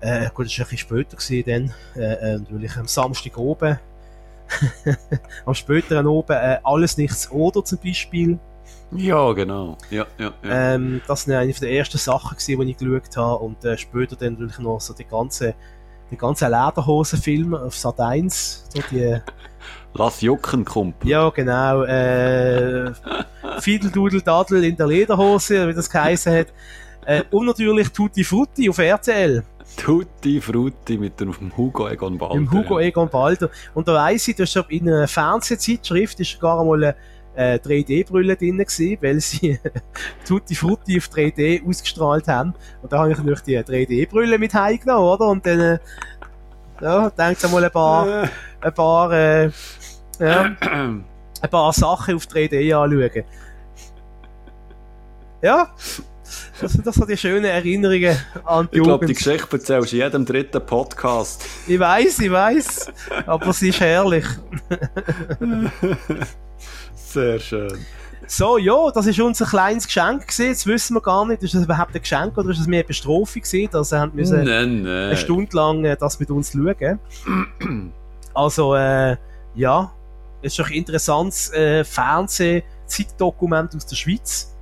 äh, gut, das war ein bisschen später gewesen, dann, äh, äh natürlich am Samstag oben, am späteren oben äh, alles nichts oder zum Beispiel. Ja, genau. Ja, ja, ja. Ähm, das waren eine der ersten Sachen, gewesen, die ich geschaut habe. Und äh, später dann natürlich noch so die ganze, die ganze Lederhosenfilm auf Sat 1. So die, Lass jucken, Kumpel. Ja, genau. Äh, Fiedeldudel Dadel in der Lederhose, wie das geheißen hat. Äh, und natürlich Tutti Frutti auf RTL. Tutti Frutti mit dem Hugo Egon Balder. Dem Hugo Egon Balder. Und da weiss ich, dass in einer Fernsehzeitschrift ist gar einmal eine äh, 3D-Brille drin gewesen, weil sie Tutti Frutti auf 3D ausgestrahlt haben. Und da habe ich natürlich die 3D-Brille mit heimgenommen, oder? Und dann, äh, ja, denkt einmal ein paar, ein paar, äh, ja, ein paar Sachen auf 3D anschauen. Ja, das sind doch so die schönen Erinnerungen an die Ich glaube, die Geschichte erzählst du in jedem dritten Podcast. Ich weiß, ich weiß. Aber sie ist herrlich. Sehr schön. So, ja, das ist unser kleines Geschenk gewesen. Jetzt wissen wir gar nicht, ist das überhaupt ein Geschenk oder ist das mehr eine Bestrafung gewesen, dass sie haben müssen nein, nein. eine Stunde lang äh, das mit uns schauen. also, äh, ja, es ist doch ein interessantes äh, Fernseh-Zeitdokument aus der Schweiz.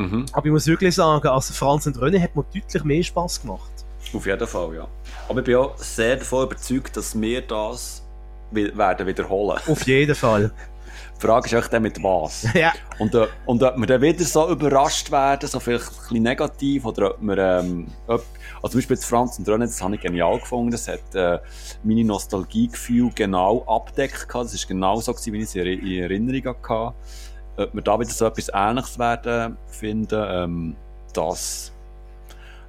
Mhm. Aber ich muss wirklich sagen, also Franz und René hat mir deutlich mehr Spass gemacht. Auf jeden Fall, ja. Aber ich bin auch sehr davon überzeugt, dass wir das werden wiederholen. Auf jeden Fall. Die Frage ist echt dann mit was. ja. Und, äh, und ob wir dann wieder so überrascht werden, so vielleicht ein bisschen negativ, oder ob wir, ähm, ob, also zum Beispiel jetzt Franz und René, das habe ich genial gefunden, das hat äh, meine Nostalgiegefühl genau abdeckt, das war genau so, wie ich es in Erinnerung hatte ob wir da wieder so etwas Ähnliches werden finden, ähm, das,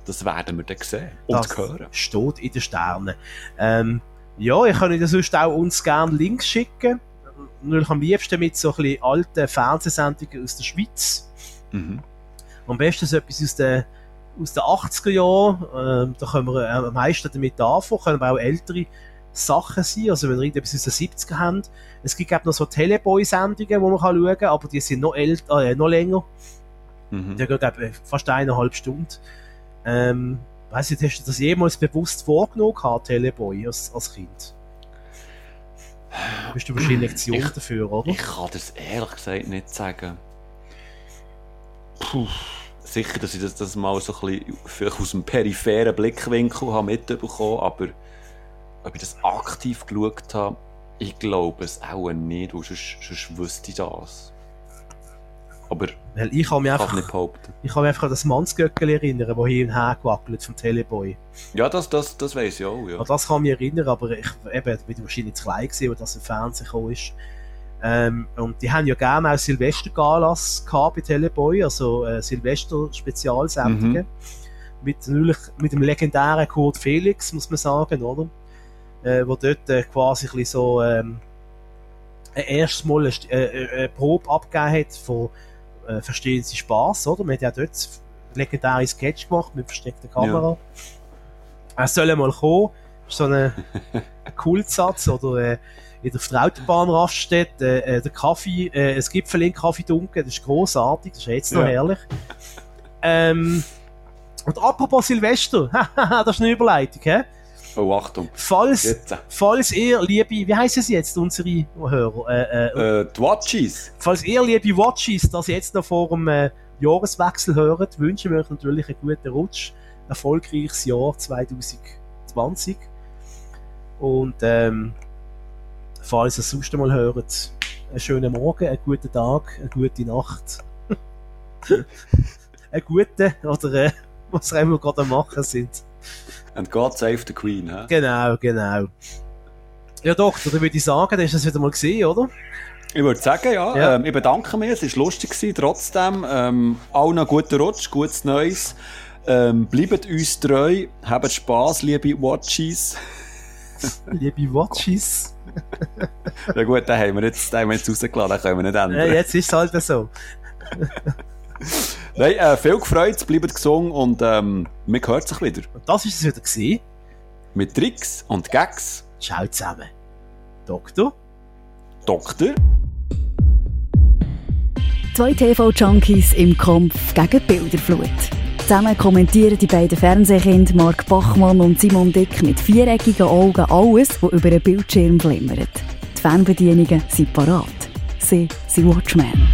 das werden wir dann sehen und das hören. steht in den Sternen. Ähm, ja, ich kann Ihnen sonst auch uns gerne Links schicken. Natürlich am liebsten mit so ein bisschen alten Fernsehsendungen aus der Schweiz. Mhm. Am besten so etwas aus den, aus den 80er Jahren. Ähm, da können wir äh, am meisten damit anfangen. Können wir auch ältere Sachen sein. Also wenn wir irgendetwas aus den 70er haben. Es gibt auch noch so Teleboy-Sendungen, die man kann schauen kann, aber die sind noch, älter, äh, noch länger. Mhm. Die gehen fast eineinhalb Stunden. Ähm, weiss nicht, hast du das jemals bewusst vorgenommen gehabt, Teleboy, als, als Kind? Bist du wahrscheinlich zu jung dafür, oder? Ich kann das ehrlich gesagt nicht sagen. Puh. Sicher, dass ich das, das mal so ein bisschen aus dem peripheren Blickwinkel habe mitbekommen aber ob ich das aktiv geschaut habe, ich glaube es auch nicht, weil sonst, sonst wüsste ich das. Aber Weil ich kann mich einfach, nicht behaupten. Ich kann mich einfach an das Mannsgöckeli erinnern, das hier und her gewackelt vom Teleboy. Ja, das, das, das weiss ich auch, ja. An das kann ich mich erinnern, aber ich eben, bin wahrscheinlich zu klein gewesen, als das im Fernsehen ist. Ähm, und die haben ja gerne auch Silvester-Galas bei Teleboy, also äh, Silvester-Spezialsendungen. Mhm. Mit, natürlich mit dem legendären Kurt Felix, muss man sagen, oder? Äh, wo dort äh, quasi ein bisschen so ähm, ein erstes Mal eine, äh, eine Probe abgegeben hat von äh, Verstehen Sie Spaß, oder? Man hat ja dort einen legendären Sketch gemacht mit versteckter Kamera. Ja. Er soll mal kommen, ist so ein Kultsatz, oder äh, in der Autobahnraststätte äh, äh, der Kaffee, äh, es gibt in Kaffee dunkel, das ist großartig, das ist jetzt noch ja. herrlich. Ähm, und apropos Silvester, das ist eine Überleitung, hä? Oh, Achtung. Falls, falls ihr, liebe, wie heißen sie jetzt, unsere Hörer? Äh, äh, äh, die Watchies. Falls ihr, liebe Watchies, das jetzt noch vor dem äh, Jahreswechsel hört, wünschen wir euch natürlich einen guten Rutsch, erfolgreiches Jahr 2020. Und ähm, falls ihr es sonst mal hört, einen schönen Morgen, einen guten Tag, eine gute Nacht. einen guten, oder äh, was wir gerade machen sind. And God save the Queen, hä? Genau, genau. Ja, Doktor, dann würde ich sagen, dann du das wieder mal gesehen, oder? Ich würde sagen, ja. ja. Ähm, ich bedanke mich, es war lustig gewesen, trotzdem. Ähm, allen einen guten Rutsch, gutes Neues. Ähm, bleibt uns treu, habt Spass, liebe Watchies. liebe Watchies. ja gut, den haben wir jetzt, den haben wir jetzt rausgelassen, den können wir nicht ändern. Ja, jetzt ist es halt so. Nein, äh, viel gefreut, bleibt gesungen und ähm, man hört sich wieder. Und das ist es wieder gewesen. Mit Tricks und Gags. Ciao zusammen. Doktor. Doktor. Zwei TV-Junkies im Kampf gegen Bilderflut. Zusammen kommentieren die beiden Fernsehkinder Mark Bachmann und Simon Dick mit viereckigen Augen alles, was über einen Bildschirm glimmert. Die Fernbedienungen sind parat. Sie sind Watchmen.